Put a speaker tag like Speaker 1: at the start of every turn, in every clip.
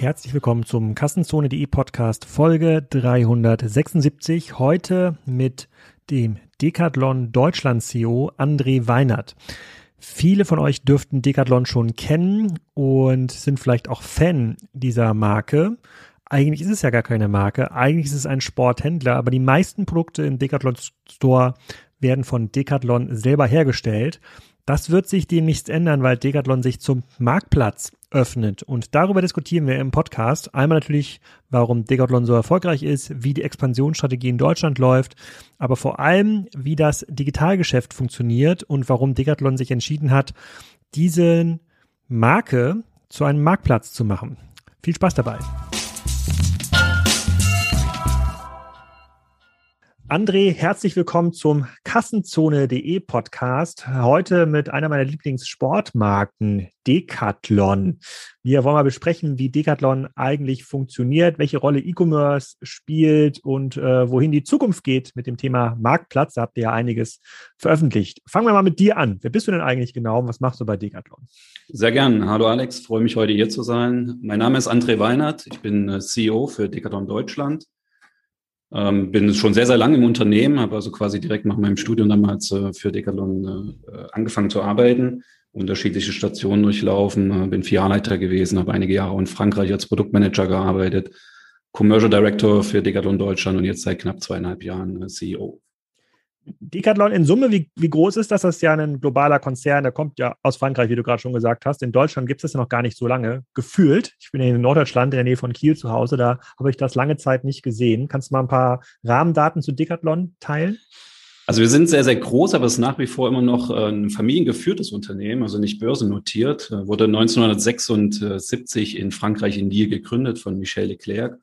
Speaker 1: Herzlich willkommen zum Kassenzone.de Podcast Folge 376. Heute mit dem Decathlon Deutschland CEO André Weinert. Viele von euch dürften Decathlon schon kennen und sind vielleicht auch Fan dieser Marke. Eigentlich ist es ja gar keine Marke, eigentlich ist es ein Sporthändler, aber die meisten Produkte im Decathlon Store werden von Decathlon selber hergestellt. Das wird sich demnächst ändern, weil Decathlon sich zum Marktplatz öffnet. Und darüber diskutieren wir im Podcast. Einmal natürlich, warum Decathlon so erfolgreich ist, wie die Expansionsstrategie in Deutschland läuft, aber vor allem, wie das Digitalgeschäft funktioniert und warum Decathlon sich entschieden hat, diesen Marke zu einem Marktplatz zu machen. Viel Spaß dabei. André, herzlich willkommen zum Kassenzone.de Podcast. Heute mit einer meiner Lieblingssportmarken, Decathlon. Wir wollen mal besprechen, wie Decathlon eigentlich funktioniert, welche Rolle E-Commerce spielt und äh, wohin die Zukunft geht mit dem Thema Marktplatz. Da habt ihr ja einiges veröffentlicht. Fangen wir mal mit dir an. Wer bist du denn eigentlich genau und was machst du bei Decathlon?
Speaker 2: Sehr gern. Hallo Alex, freue mich heute hier zu sein. Mein Name ist André Weinert. Ich bin äh, CEO für Decathlon Deutschland. Ähm, bin schon sehr, sehr lange im Unternehmen, habe also quasi direkt nach meinem Studium damals äh, für Decathlon äh, angefangen zu arbeiten, unterschiedliche Stationen durchlaufen, äh, bin Filialleiter gewesen, habe einige Jahre in Frankreich als Produktmanager gearbeitet, Commercial Director für Decathlon Deutschland und jetzt seit knapp zweieinhalb Jahren äh, CEO.
Speaker 1: Decathlon in Summe, wie, wie groß ist das? Das ist ja ein globaler Konzern, der kommt ja aus Frankreich, wie du gerade schon gesagt hast. In Deutschland gibt es das ja noch gar nicht so lange. Gefühlt, ich bin in Norddeutschland in der Nähe von Kiel zu Hause, da habe ich das lange Zeit nicht gesehen. Kannst du mal ein paar Rahmendaten zu Decathlon teilen?
Speaker 2: Also wir sind sehr, sehr groß, aber es ist nach wie vor immer noch äh, ein familiengeführtes Unternehmen, also nicht börsennotiert. Wurde 1976 in Frankreich in Lille gegründet von Michel Leclerc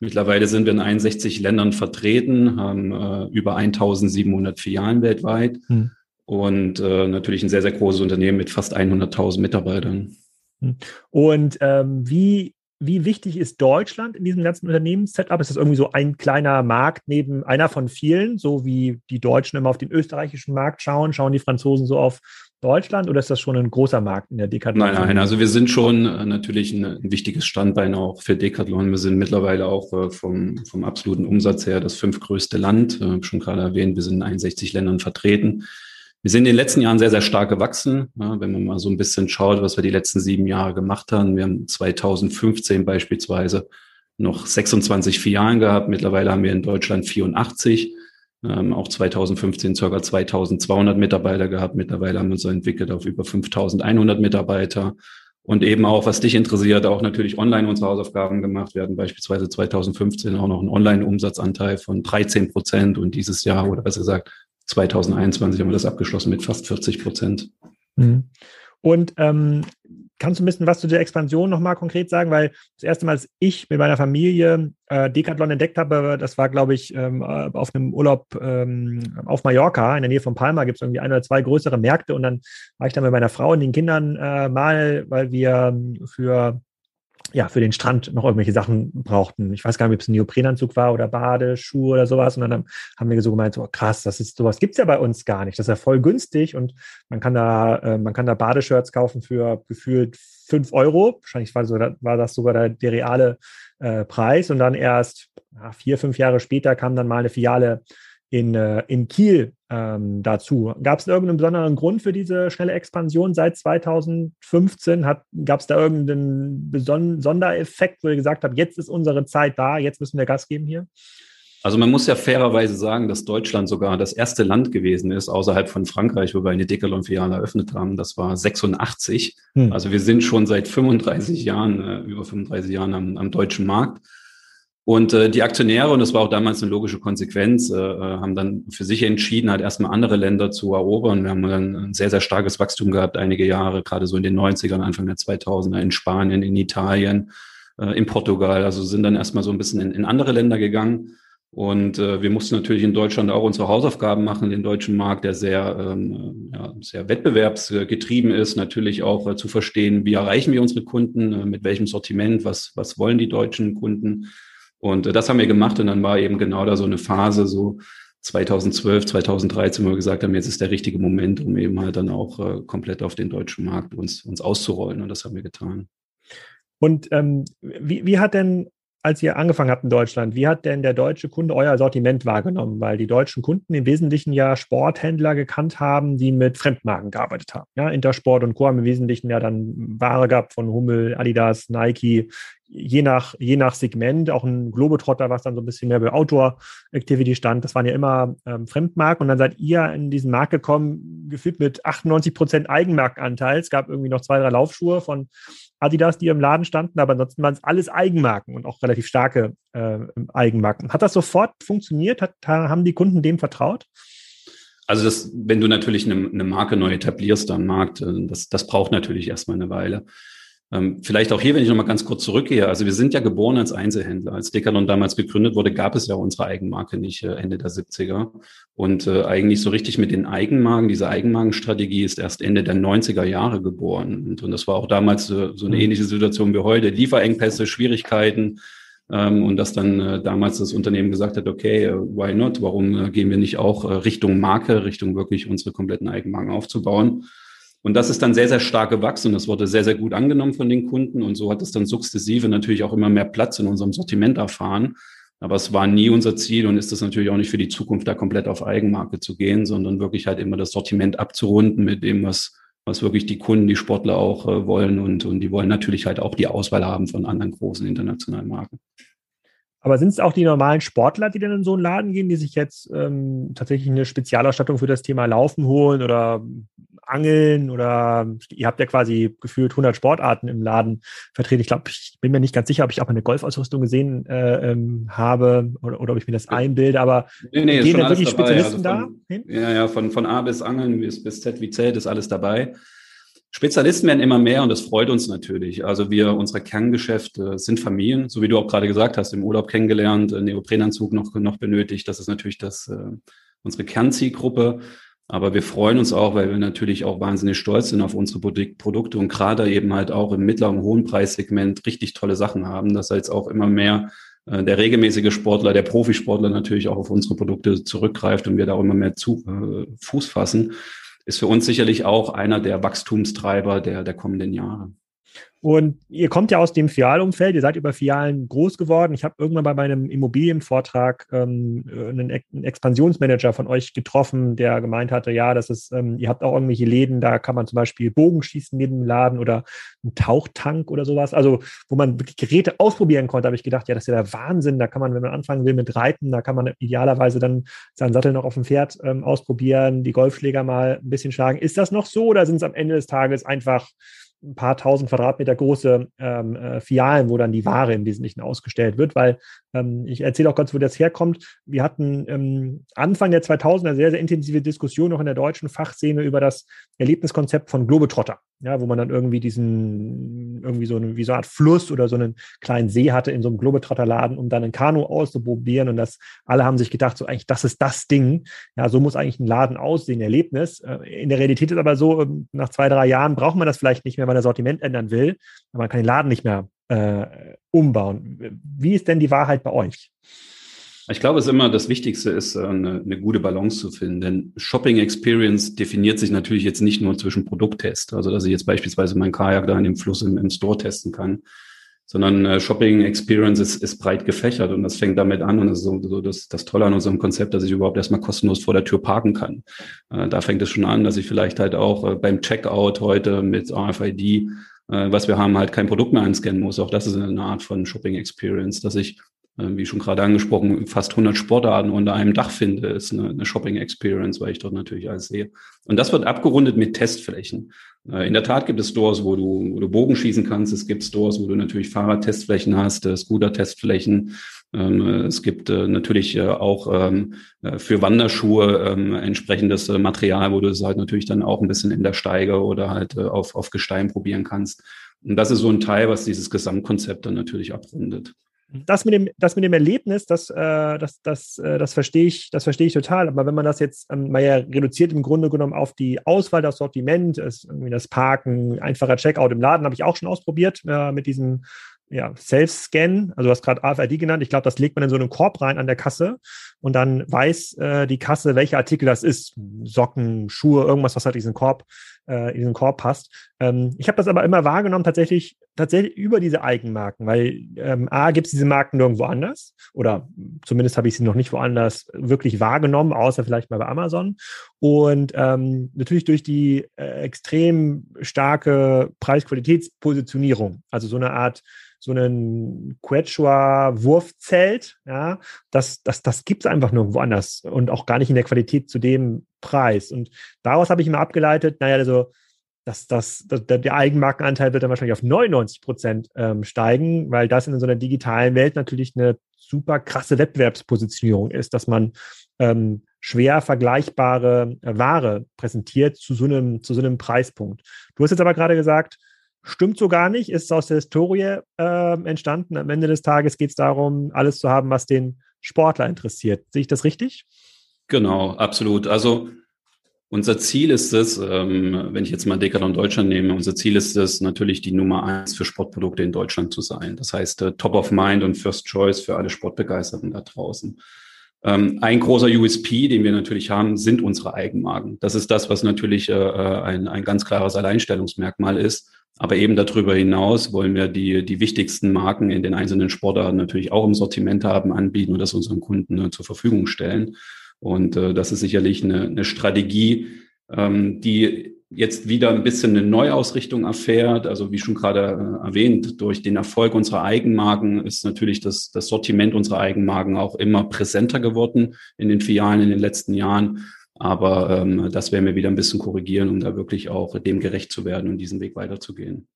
Speaker 2: Mittlerweile sind wir in 61 Ländern vertreten, haben äh, über 1700 Filialen weltweit hm. und äh, natürlich ein sehr, sehr großes Unternehmen mit fast 100.000 Mitarbeitern.
Speaker 1: Hm. Und ähm, wie, wie wichtig ist Deutschland in diesem ganzen Unternehmenssetup? Ist das irgendwie so ein kleiner Markt neben einer von vielen, so wie die Deutschen immer auf den österreichischen Markt schauen, schauen die Franzosen so auf Deutschland oder ist das schon ein großer Markt in der Decathlon?
Speaker 2: Nein, nein, also wir sind schon äh, natürlich ein, ein, wichtiges Standbein auch für Decathlon. Wir sind mittlerweile auch äh, vom, vom absoluten Umsatz her das fünftgrößte Land. Äh, schon gerade erwähnt, wir sind in 61 Ländern vertreten. Wir sind in den letzten Jahren sehr, sehr stark gewachsen. Ja, wenn man mal so ein bisschen schaut, was wir die letzten sieben Jahre gemacht haben. Wir haben 2015 beispielsweise noch 26 Filialen gehabt. Mittlerweile haben wir in Deutschland 84 ähm, auch 2015 circa 2200 Mitarbeiter gehabt. Mittlerweile haben wir uns entwickelt auf über 5100 Mitarbeiter. Und eben auch, was dich interessiert, auch natürlich online unsere Hausaufgaben gemacht. Wir hatten beispielsweise 2015 auch noch einen Online-Umsatzanteil von 13 Prozent und dieses Jahr, oder besser gesagt, 2021 haben wir das abgeschlossen mit fast 40 Prozent.
Speaker 1: Mhm. Und ähm, kannst du ein bisschen was zu der Expansion nochmal konkret sagen? Weil das erste Mal, als ich mit meiner Familie äh, Decathlon entdeckt habe, das war, glaube ich, ähm, äh, auf einem Urlaub ähm, auf Mallorca, in der Nähe von Palma, gibt es irgendwie ein oder zwei größere Märkte. Und dann war ich da mit meiner Frau und den Kindern äh, mal, weil wir für ja, für den Strand noch irgendwelche Sachen brauchten. Ich weiß gar nicht, ob es ein Neoprenanzug war oder Badeschuhe oder sowas. Und dann haben wir so gemeint, so krass, das ist sowas gibt's ja bei uns gar nicht. Das ist ja voll günstig und man kann da, äh, man kann da Badeshirts kaufen für gefühlt fünf Euro. Wahrscheinlich war, so, war das sogar der, der reale äh, Preis. Und dann erst ja, vier, fünf Jahre später kam dann mal eine Filiale in, äh, in Kiel ähm, dazu. Gab es irgendeinen besonderen Grund für diese schnelle Expansion seit 2015? Gab es da irgendeinen Beson Sondereffekt, wo ihr gesagt habt, jetzt ist unsere Zeit da, jetzt müssen wir Gas geben hier?
Speaker 2: Also man muss ja fairerweise sagen, dass Deutschland sogar das erste Land gewesen ist, außerhalb von Frankreich, wo wir eine Decathlon-Filiale eröffnet haben. Das war 86. Hm. Also wir sind schon seit 35 Jahren, äh, über 35 Jahren am, am deutschen Markt. Und äh, die Aktionäre, und das war auch damals eine logische Konsequenz, äh, äh, haben dann für sich entschieden, halt erstmal andere Länder zu erobern. Wir haben dann ein sehr, sehr starkes Wachstum gehabt, einige Jahre, gerade so in den 90ern, Anfang der 2000er, in Spanien, in Italien, äh, in Portugal. Also sind dann erstmal so ein bisschen in, in andere Länder gegangen. Und äh, wir mussten natürlich in Deutschland auch unsere Hausaufgaben machen, den deutschen Markt, der sehr, ähm, ja, sehr wettbewerbsgetrieben ist, natürlich auch äh, zu verstehen, wie erreichen wir unsere Kunden, äh, mit welchem Sortiment, was, was wollen die deutschen Kunden und äh, das haben wir gemacht und dann war eben genau da so eine Phase, so 2012, 2013, wo wir gesagt haben, jetzt ist der richtige Moment, um eben halt dann auch äh, komplett auf den deutschen Markt uns, uns auszurollen und das haben wir getan.
Speaker 1: Und ähm, wie, wie hat denn als ihr angefangen habt in Deutschland, wie hat denn der deutsche Kunde euer Sortiment wahrgenommen? Weil die deutschen Kunden im Wesentlichen ja Sporthändler gekannt haben, die mit Fremdmarken gearbeitet haben. Ja, Intersport und Co. haben im Wesentlichen ja dann Ware gehabt von Hummel, Adidas, Nike, je nach, je nach Segment, auch ein Globetrotter, was dann so ein bisschen mehr bei Outdoor-Activity stand. Das waren ja immer ähm, Fremdmarken. Und dann seid ihr in diesen Markt gekommen, gefühlt mit 98 Prozent Eigenmarkenanteil. Es gab irgendwie noch zwei, drei Laufschuhe von Adidas, die im Laden standen, aber ansonsten waren es alles Eigenmarken und auch relativ starke äh, Eigenmarken. Hat das sofort funktioniert? Hat, haben die Kunden dem vertraut?
Speaker 2: Also das, wenn du natürlich eine, eine Marke neu etablierst am Markt, äh, das, das braucht natürlich erstmal eine Weile. Ähm, vielleicht auch hier, wenn ich nochmal ganz kurz zurückgehe. Also wir sind ja geboren als Einzelhändler. Als Decathlon damals gegründet wurde, gab es ja unsere Eigenmarke nicht äh, Ende der 70er. Und äh, eigentlich so richtig mit den Eigenmarken, diese Eigenmarkenstrategie ist erst Ende der 90er Jahre geboren. Und, und das war auch damals äh, so eine mhm. ähnliche Situation wie heute. Lieferengpässe, Schwierigkeiten. Ähm, und dass dann damals das Unternehmen gesagt hat, okay, why not? Warum gehen wir nicht auch Richtung Marke, Richtung wirklich unsere kompletten Eigenmarken aufzubauen? Und das ist dann sehr, sehr stark gewachsen. Das wurde sehr, sehr gut angenommen von den Kunden. Und so hat es dann sukzessive natürlich auch immer mehr Platz in unserem Sortiment erfahren. Aber es war nie unser Ziel und ist es natürlich auch nicht für die Zukunft, da komplett auf Eigenmarke zu gehen, sondern wirklich halt immer das Sortiment abzurunden mit dem, was, was wirklich die Kunden, die Sportler auch äh, wollen. Und, und die wollen natürlich halt auch die Auswahl haben von anderen großen internationalen Marken.
Speaker 1: Aber sind es auch die normalen Sportler, die dann in so einen Laden gehen, die sich jetzt ähm, tatsächlich eine Spezialausstattung für das Thema Laufen holen oder Angeln oder ihr habt ja quasi gefühlt 100 Sportarten im Laden vertreten. Ich glaube, ich bin mir nicht ganz sicher, ob ich auch eine Golfausrüstung gesehen äh, ähm, habe oder, oder ob ich mir das einbilde, aber
Speaker 2: nee, nee, gehen dann wirklich Spezialisten also von, da hin? Ja, ja, von, von A bis Angeln bis, bis Z wie Zelt ist alles dabei. Spezialisten werden immer mehr und das freut uns natürlich. Also wir, unsere Kerngeschäfte sind Familien, so wie du auch gerade gesagt hast, im Urlaub kennengelernt, Neoprenanzug noch, noch benötigt. Das ist natürlich das, äh, unsere Kernzielgruppe. Aber wir freuen uns auch, weil wir natürlich auch wahnsinnig stolz sind auf unsere Produkte und gerade eben halt auch im mittleren, hohen Preissegment richtig tolle Sachen haben, dass jetzt auch immer mehr äh, der regelmäßige Sportler, der Profisportler natürlich auch auf unsere Produkte zurückgreift und wir da auch immer mehr zu, äh, Fuß fassen, ist für uns sicherlich auch einer der Wachstumstreiber der, der kommenden Jahre.
Speaker 1: Und ihr kommt ja aus dem Fialumfeld, ihr seid über Fialen groß geworden. Ich habe irgendwann bei meinem Immobilienvortrag ähm, einen, einen, Expansionsmanager von euch getroffen, der gemeint hatte, ja, das ist, ähm, ihr habt auch irgendwelche Läden, da kann man zum Beispiel Bogenschießen neben dem Laden oder einen Tauchtank oder sowas, also wo man wirklich Geräte ausprobieren konnte, habe ich gedacht, ja, das ist ja der Wahnsinn. Da kann man, wenn man anfangen will mit Reiten, da kann man idealerweise dann seinen Sattel noch auf dem Pferd ähm, ausprobieren, die Golfschläger mal ein bisschen schlagen. Ist das noch so oder sind es am Ende des Tages einfach ein paar tausend Quadratmeter große ähm, äh, Fialen, wo dann die Ware im Wesentlichen ausgestellt wird, weil ähm, ich erzähle auch ganz, wo das herkommt. Wir hatten ähm, Anfang der 2000er sehr, sehr intensive Diskussion auch in der deutschen Fachszene über das Erlebniskonzept von Globetrotter, ja, wo man dann irgendwie diesen, irgendwie so eine, wie so eine Art Fluss oder so einen kleinen See hatte in so einem Globetrotter-Laden, um dann ein Kanu auszuprobieren und das, alle haben sich gedacht, so eigentlich, das ist das Ding. Ja, so muss eigentlich ein Laden aussehen, Erlebnis. Äh, in der Realität ist aber so, ähm, nach zwei, drei Jahren braucht man das vielleicht nicht mehr, weil man das Sortiment ändern will. Man kann den Laden nicht mehr äh, umbauen. Wie ist denn die Wahrheit bei euch?
Speaker 2: Ich glaube, es ist immer das Wichtigste ist, äh, eine, eine, gute Balance zu finden. Denn Shopping Experience definiert sich natürlich jetzt nicht nur zwischen Produkttest, also dass ich jetzt beispielsweise mein Kajak da in dem Fluss im, im Store testen kann, sondern äh, Shopping Experience ist, ist breit gefächert und das fängt damit an und das ist so, so das, das Tolle an unserem Konzept, dass ich überhaupt erstmal kostenlos vor der Tür parken kann. Äh, da fängt es schon an, dass ich vielleicht halt auch beim Checkout heute mit RFID was wir haben, halt kein Produkt mehr einscannen muss. Auch das ist eine Art von Shopping Experience, dass ich, wie schon gerade angesprochen, fast 100 Sportarten unter einem Dach finde, ist eine, eine Shopping Experience, weil ich dort natürlich alles sehe. Und das wird abgerundet mit Testflächen. Äh, in der Tat gibt es Stores, wo du, wo du Bogen schießen kannst. Es gibt Stores, wo du natürlich Fahrradtestflächen hast, Scooter-Testflächen. Ähm, es gibt äh, natürlich äh, auch ähm, äh, für Wanderschuhe ähm, entsprechendes Material, wo du es halt natürlich dann auch ein bisschen in der Steige oder halt auf, auf Gestein probieren kannst. Und das ist so ein Teil, was dieses Gesamtkonzept dann natürlich abrundet.
Speaker 1: Das mit dem, das mit dem Erlebnis, das, äh, das, das, äh, das verstehe ich, das verstehe ich total. Aber wenn man das jetzt ähm, mal ja reduziert im Grunde genommen auf die Auswahl, das Sortiment, ist irgendwie das Parken, einfacher Checkout im Laden, habe ich auch schon ausprobiert äh, mit diesem ja, Self-Scan, also du hast gerade AFID genannt, ich glaube, das legt man in so einen Korb rein an der Kasse und dann weiß äh, die Kasse, welcher Artikel das ist. Socken, Schuhe, irgendwas, was halt diesen Korb, äh, in diesen Korb passt. Ähm, ich habe das aber immer wahrgenommen, tatsächlich, tatsächlich über diese Eigenmarken, weil ähm, A, gibt es diese Marken nirgendwo anders oder zumindest habe ich sie noch nicht woanders wirklich wahrgenommen, außer vielleicht mal bei Amazon. Und ähm, natürlich durch die äh, extrem starke Preis-Qualitätspositionierung, also so eine Art so einen Quechua-Wurfzelt, ja, das, das, das gibt es einfach nirgendwo anders und auch gar nicht in der Qualität zu dem Preis. Und daraus habe ich immer abgeleitet, naja, also dass das, das, der Eigenmarkenanteil wird dann wahrscheinlich auf 99 Prozent ähm, steigen, weil das in so einer digitalen Welt natürlich eine super krasse Wettbewerbspositionierung ist, dass man ähm, schwer vergleichbare äh, Ware präsentiert zu so, einem, zu so einem Preispunkt. Du hast jetzt aber gerade gesagt, Stimmt so gar nicht, ist aus der Historie äh, entstanden. Am Ende des Tages geht es darum, alles zu haben, was den Sportler interessiert. Sehe ich das richtig?
Speaker 2: Genau, absolut. Also unser Ziel ist es, ähm, wenn ich jetzt mal Decathlon Deutschland nehme, unser Ziel ist es natürlich die Nummer eins für Sportprodukte in Deutschland zu sein. Das heißt, äh, Top of Mind und First Choice für alle Sportbegeisterten da draußen. Ähm, ein großer USP, den wir natürlich haben, sind unsere Eigenmarken. Das ist das, was natürlich äh, äh ein, ein ganz klares Alleinstellungsmerkmal ist. Aber eben darüber hinaus wollen wir die, die wichtigsten Marken in den einzelnen Sportarten natürlich auch im Sortiment haben, anbieten und das unseren Kunden äh, zur Verfügung stellen. Und das ist sicherlich eine, eine Strategie, ähm, die jetzt wieder ein bisschen eine Neuausrichtung erfährt. Also wie schon gerade äh, erwähnt, durch den Erfolg unserer Eigenmarken ist natürlich das, das Sortiment unserer Eigenmarken auch immer präsenter geworden in den Filialen in den letzten Jahren. Aber ähm, das werden wir wieder ein bisschen korrigieren, um da wirklich auch dem gerecht zu werden und diesen Weg weiterzugehen.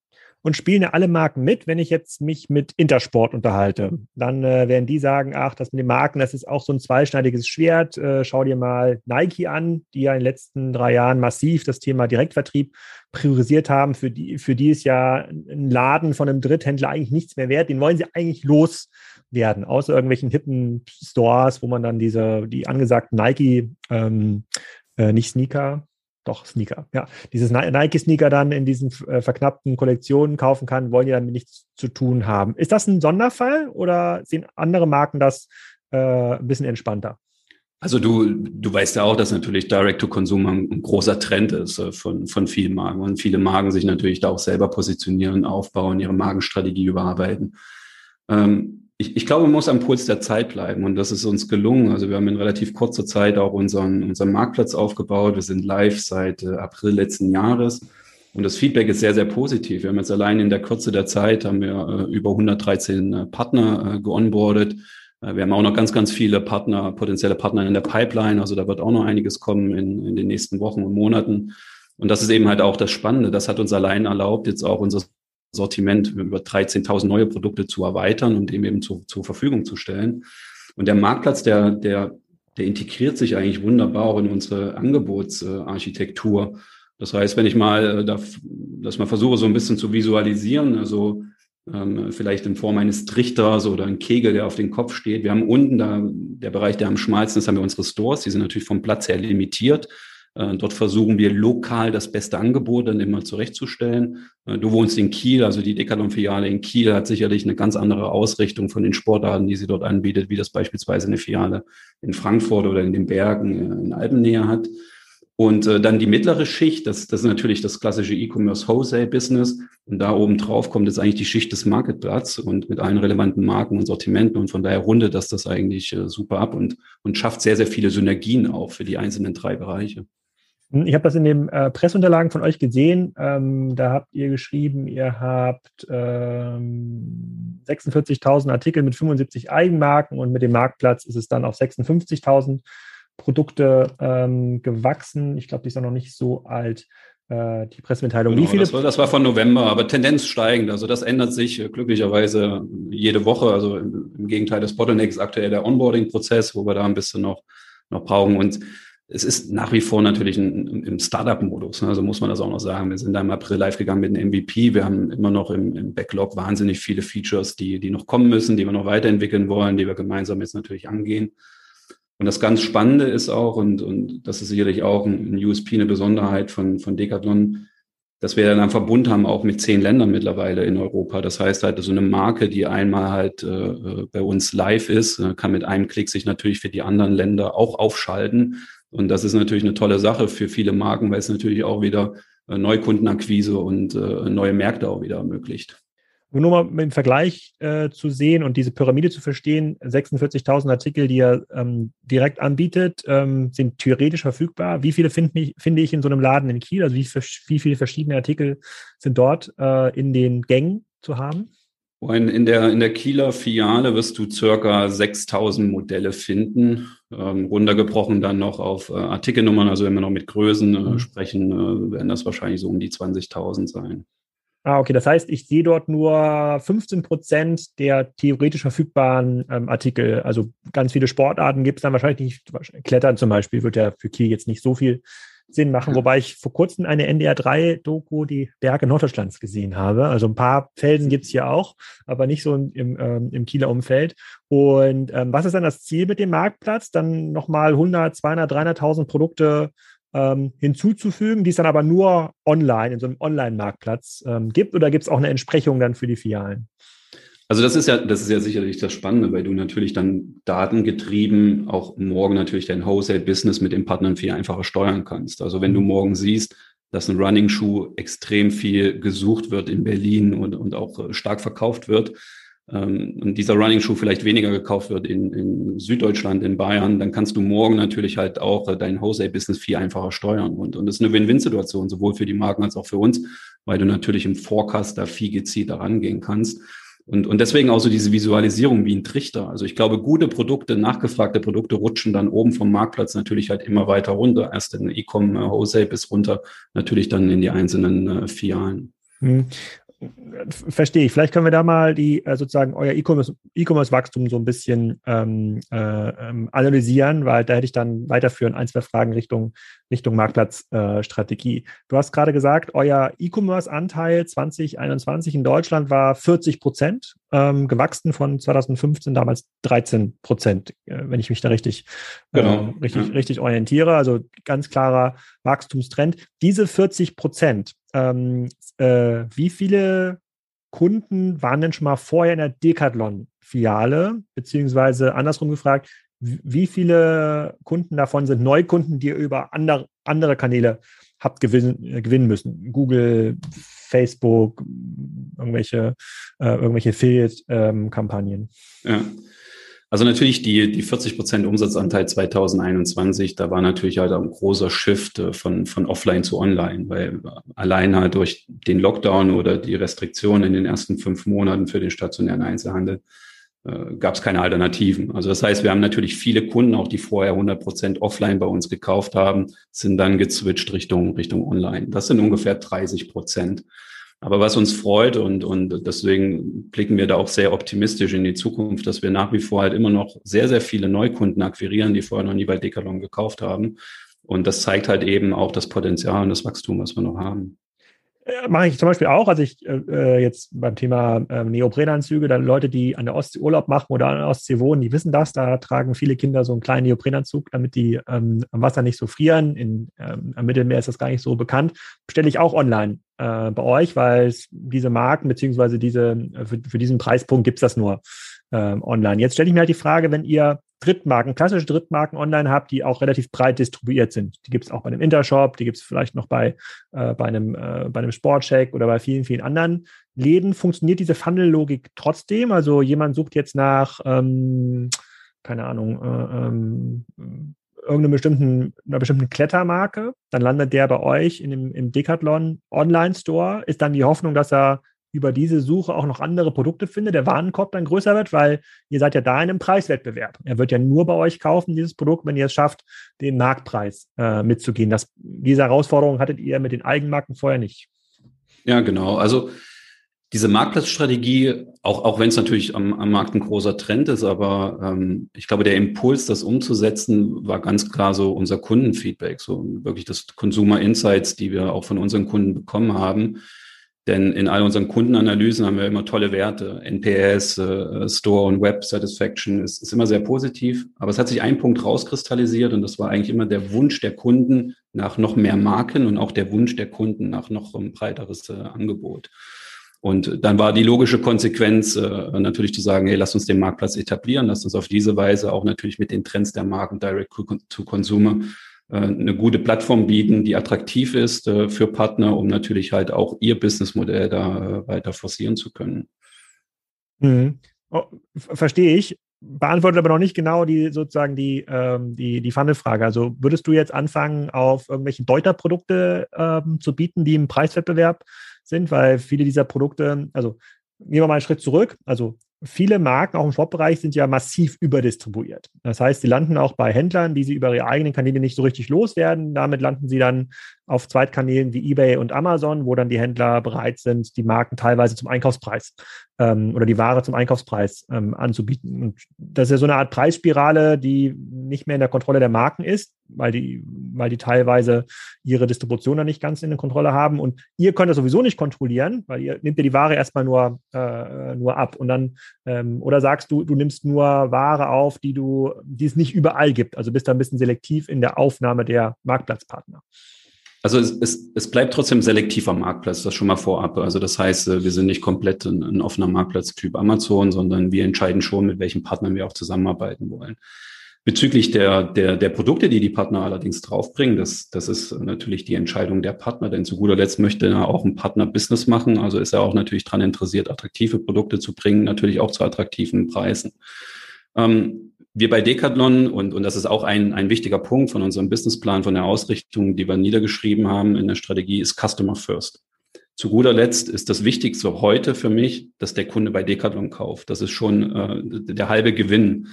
Speaker 1: Und spielen ja alle Marken mit, wenn ich jetzt mich mit Intersport unterhalte. Dann äh, werden die sagen, ach, das mit den Marken, das ist auch so ein zweischneidiges Schwert. Äh, schau dir mal Nike an, die ja in den letzten drei Jahren massiv das Thema Direktvertrieb priorisiert haben. Für die, für die ist ja ein Laden von einem Dritthändler eigentlich nichts mehr wert. Den wollen sie eigentlich los werden, außer irgendwelchen hippen Stores, wo man dann diese, die angesagten Nike, ähm, äh, nicht Sneaker, doch Sneaker, ja, dieses Nike-Sneaker dann in diesen äh, verknappten Kollektionen kaufen kann, wollen die damit nichts zu tun haben. Ist das ein Sonderfall oder sehen andere Marken das äh, ein bisschen entspannter?
Speaker 2: Also du, du weißt ja auch, dass natürlich Direct-to-Consumer ein großer Trend ist äh, von, von vielen Marken und viele Marken sich natürlich da auch selber positionieren, aufbauen, ihre Markenstrategie überarbeiten. Ähm, ich, ich glaube, man muss am Puls der Zeit bleiben und das ist uns gelungen. Also wir haben in relativ kurzer Zeit auch unseren, unseren Marktplatz aufgebaut. Wir sind live seit äh, April letzten Jahres und das Feedback ist sehr, sehr positiv. Wir haben jetzt allein in der Kürze der Zeit haben wir äh, über 113 äh, Partner geonboardet. Wir haben auch noch ganz, ganz viele Partner, potenzielle Partner in der Pipeline. Also da wird auch noch einiges kommen in, in den nächsten Wochen und Monaten. Und das ist eben halt auch das Spannende. Das hat uns allein erlaubt, jetzt auch unser Sortiment über 13.000 neue Produkte zu erweitern und dem eben zu, zur Verfügung zu stellen. Und der Marktplatz, der, der, der integriert sich eigentlich wunderbar auch in unsere Angebotsarchitektur. Das heißt, wenn ich mal äh, das mal versuche, so ein bisschen zu visualisieren, also ähm, vielleicht in Form eines Trichters oder ein Kegel, der auf den Kopf steht. Wir haben unten da, der Bereich, der am schmalsten ist, haben wir unsere Stores. Die sind natürlich vom Platz her limitiert. Äh, dort versuchen wir lokal das beste Angebot dann immer zurechtzustellen. Äh, du wohnst in Kiel, also die Decathlon-Filiale in Kiel hat sicherlich eine ganz andere Ausrichtung von den Sportarten, die sie dort anbietet, wie das beispielsweise eine Filiale in Frankfurt oder in den Bergen äh, in Alpennähe hat. Und dann die mittlere Schicht, das, das ist natürlich das klassische E-Commerce Wholesale Business. Und da oben drauf kommt jetzt eigentlich die Schicht des Marketplatz und mit allen relevanten Marken und Sortimenten. Und von daher rundet das das eigentlich super ab und, und schafft sehr, sehr viele Synergien auch für die einzelnen drei Bereiche.
Speaker 1: Hm, ich habe das in den äh, Presseunterlagen von euch gesehen. Ähm, da habt ihr geschrieben, ihr habt ähm, 46.000 Artikel mit 75 Eigenmarken und mit dem Marktplatz ist es dann auf 56.000 Produkte ähm, gewachsen. Ich glaube, die ist auch noch nicht so alt, äh, die Pressemitteilung.
Speaker 2: Genau, Wie viele? Das war, das war, von November, aber Tendenz steigend. Also das ändert sich äh, glücklicherweise jede Woche. Also im, im Gegenteil des Bottlenecks aktuell der Onboarding-Prozess, wo wir da ein bisschen noch, noch brauchen. Und es ist nach wie vor natürlich ein, im Startup-Modus. Ne? Also muss man das auch noch sagen. Wir sind da im April live gegangen mit einem MVP. Wir haben immer noch im, im, Backlog wahnsinnig viele Features, die, die noch kommen müssen, die wir noch weiterentwickeln wollen, die wir gemeinsam jetzt natürlich angehen. Und das ganz Spannende ist auch, und, und das ist sicherlich auch ein, ein USP, eine Besonderheit von, von Decathlon, dass wir dann einen Verbund haben auch mit zehn Ländern mittlerweile in Europa. Das heißt halt, so eine Marke, die einmal halt äh, äh, bei uns live ist, äh, kann mit einem Klick sich natürlich für die anderen Länder auch aufschalten. Und das ist natürlich eine tolle Sache für viele Marken, weil es natürlich auch wieder äh, Neukundenakquise und äh, neue Märkte auch wieder ermöglicht.
Speaker 1: Nur mal im Vergleich äh, zu sehen und diese Pyramide zu verstehen, 46.000 Artikel, die er ähm, direkt anbietet, ähm, sind theoretisch verfügbar. Wie viele find mich, finde ich in so einem Laden in Kiel? Also wie, wie viele verschiedene Artikel sind dort äh, in den Gängen zu haben?
Speaker 2: In, der, in der Kieler Filiale wirst du circa 6000 Modelle finden, ähm, runtergebrochen dann noch auf äh, Artikelnummern. Also wenn wir noch mit Größen äh, mhm. sprechen, äh, werden das wahrscheinlich so um die 20.000 sein.
Speaker 1: Ah, okay. Das heißt, ich sehe dort nur 15 Prozent der theoretisch verfügbaren ähm, Artikel. Also ganz viele Sportarten gibt es dann wahrscheinlich nicht. Klettern zum Beispiel wird ja für Kiel jetzt nicht so viel Sinn machen, wobei ich vor kurzem eine NDR3-Doku, die Berge Norddeutschlands, gesehen habe. Also ein paar Felsen gibt es hier auch, aber nicht so im, ähm, im Kieler Umfeld. Und ähm, was ist dann das Ziel mit dem Marktplatz? Dann nochmal 100, 200, 300.000 Produkte ähm, hinzuzufügen, die es dann aber nur online, in so einem Online-Marktplatz ähm, gibt? Oder gibt es auch eine Entsprechung dann für die Filialen?
Speaker 2: Also das ist ja, das ist ja sicherlich das Spannende, weil du natürlich dann datengetrieben auch morgen natürlich dein Wholesale-Business mit den Partnern viel einfacher steuern kannst. Also wenn du mhm. morgen siehst, dass ein Running-Schuh extrem viel gesucht wird in Berlin und, und auch äh, stark verkauft wird, ähm, und dieser Running Shoe vielleicht weniger gekauft wird in, in Süddeutschland, in Bayern, dann kannst du morgen natürlich halt auch äh, dein Wholesale-Business viel einfacher steuern. Und, und das ist eine Win-Win-Situation, sowohl für die Marken als auch für uns, weil du natürlich im Forecast da viel gezielter rangehen kannst. Und, und deswegen auch so diese Visualisierung wie ein Trichter. Also ich glaube, gute Produkte, nachgefragte Produkte rutschen dann oben vom Marktplatz natürlich halt immer weiter runter. Erst in E-Com, äh, Wholesale bis runter, natürlich dann in die einzelnen äh, Filialen.
Speaker 1: Verstehe ich. Vielleicht können wir da mal die äh, sozusagen euer E-Commerce-Wachstum so ein bisschen ähm, äh, ähm, analysieren, weil da hätte ich dann weiterführen ein, zwei Fragen Richtung, Richtung Marktplatzstrategie. Äh, du hast gerade gesagt, euer E-Commerce-Anteil 2021 in Deutschland war 40 Prozent, ähm, gewachsen von 2015 damals 13 Prozent, äh, wenn ich mich da richtig, genau. Ähm, richtig, ja. richtig orientiere. Also ganz klarer Wachstumstrend. Diese 40 Prozent, ähm, äh, wie viele Kunden waren denn schon mal vorher in der Decathlon-Filiale? Beziehungsweise andersrum gefragt, wie viele Kunden davon sind Neukunden, die ihr über andere, andere Kanäle habt gewinnen, äh, gewinnen müssen? Google, Facebook, irgendwelche, äh, irgendwelche Affiliate-Kampagnen?
Speaker 2: Ähm, ja. Also natürlich die, die 40 Prozent Umsatzanteil 2021, da war natürlich halt ein großer Shift äh, von, von offline zu online, weil allein halt durch den Lockdown oder die Restriktionen in den ersten fünf Monaten für den stationären Einzelhandel äh, gab es keine Alternativen. Also das heißt, wir haben natürlich viele Kunden, auch die vorher 100 Prozent offline bei uns gekauft haben, sind dann gezwitscht Richtung, Richtung online. Das sind ungefähr 30 Prozent. Aber was uns freut und, und deswegen blicken wir da auch sehr optimistisch in die Zukunft, dass wir nach wie vor halt immer noch sehr, sehr viele Neukunden akquirieren, die vorher noch nie bei Decathlon gekauft haben. Und das zeigt halt eben auch das Potenzial und das Wachstum, was wir noch haben.
Speaker 1: Äh, mache ich zum Beispiel auch, also ich äh, äh, jetzt beim Thema äh, Neoprenanzüge, dann Leute, die an der Ostsee Urlaub machen oder an der Ostsee wohnen, die wissen das, da tragen viele Kinder so einen kleinen Neoprenanzug, damit die ähm, am Wasser nicht so frieren. In, ähm, am Mittelmeer ist das gar nicht so bekannt. Bestelle ich auch online äh, bei euch, weil diese Marken beziehungsweise diese, äh, für, für diesen Preispunkt gibt's das nur ähm, online. Jetzt stelle ich mir halt die Frage, wenn ihr Drittmarken, klassische Drittmarken online habt, die auch relativ breit distribuiert sind. Die gibt es auch bei einem Intershop, die gibt es vielleicht noch bei, äh, bei, einem, äh, bei einem Sportcheck oder bei vielen, vielen anderen Läden. Funktioniert diese Funnel-Logik trotzdem? Also jemand sucht jetzt nach, ähm, keine Ahnung, äh, ähm, irgendeiner bestimmten, einer bestimmten Klettermarke, dann landet der bei euch in dem, im Decathlon Online-Store. Ist dann die Hoffnung, dass er über diese Suche auch noch andere Produkte findet, der Warenkorb dann größer wird, weil ihr seid ja da in einem Preiswettbewerb. Er wird ja nur bei euch kaufen, dieses Produkt, wenn ihr es schafft, den Marktpreis äh, mitzugehen. Das, diese Herausforderung hattet ihr mit den Eigenmarken vorher nicht.
Speaker 2: Ja, genau. Also diese Marktplatzstrategie, auch, auch wenn es natürlich am, am Markt ein großer Trend ist, aber ähm, ich glaube, der Impuls, das umzusetzen, war ganz klar so unser Kundenfeedback, so wirklich das Consumer Insights, die wir auch von unseren Kunden bekommen haben Denn in all unseren Kundenanalysen haben wir immer tolle Werte. NPS, äh, Store und Web Satisfaction ist, ist immer sehr positiv. Aber es hat sich ein Punkt rauskristallisiert und das war eigentlich immer der Wunsch der Kunden nach noch mehr Marken und auch der Wunsch der Kunden nach noch ein breiteres äh, Angebot. Und dann war die logische Konsequenz äh, natürlich zu sagen, hey, lass uns den Marktplatz etablieren, lass uns auf diese Weise auch natürlich mit den Trends der Marken Direct to Consumer eine gute Plattform bieten, die attraktiv ist äh, für Partner, um natürlich halt auch ihr Businessmodell da äh, weiter forcieren zu können.
Speaker 1: Mhm. Oh, verstehe ich. Beantwortet aber noch nicht genau die sozusagen die, ähm, die, die Funnel-Frage. Also würdest du jetzt anfangen, auf irgendwelche Deuter-Produkte ähm, zu bieten, die im Preiswettbewerb sind, weil viele dieser Produkte, also gehen wir mal einen Schritt zurück. Also viele Marken, auch im Shop-Bereich, sind ja massiv überdistribuiert. Das heißt, sie landen auch bei Händlern, die sie über ihre eigenen Kanäle nicht so richtig loswerden. Damit landen sie dann auf Zweitkanälen wie eBay und Amazon, wo dann die Händler bereit sind, die Marken teilweise zum Einkaufspreis ähm, oder die Ware zum Einkaufspreis ähm, anzubieten. Und das ist ja so eine Art Preisspirale, die nicht mehr in der Kontrolle der Marken ist, weil die, weil die teilweise ihre Distribution dann nicht ganz in der Kontrolle haben. Und ihr könnt das sowieso nicht kontrollieren, weil ihr nehmt ja die Ware erstmal nur, äh, nur ab. Und dann, ähm, oder sagst du, du nimmst nur Ware auf, die du, die es nicht überall gibt. Also bist da ein bisschen selektiv in der Aufnahme der Marktplatzpartner.
Speaker 2: Also es, es, es bleibt trotzdem selektiver Marktplatz, das schon mal vorab. Also das heißt, äh, wir sind nicht komplett ein, ein offener Marktplatz-Typ Amazon, sondern wir entscheiden schon, mit welchen Partnern wir auch zusammenarbeiten wollen. Bezüglich der, der, der Produkte, die die Partner allerdings draufbringen, das, das ist natürlich die Entscheidung der Partner, denn zu guter Letzt möchte er auch ein Partner Business machen, also ist er auch natürlich daran interessiert, attraktive Produkte zu bringen, natürlich auch zu attraktiven Preisen. Ähm, wir bei Decathlon, und, und das ist auch ein, ein wichtiger Punkt von unserem Businessplan, von der Ausrichtung, die wir niedergeschrieben haben in der Strategie, ist Customer First. Zu guter Letzt ist das Wichtigste heute für mich, dass der Kunde bei Decathlon kauft. Das ist schon äh, der halbe Gewinn.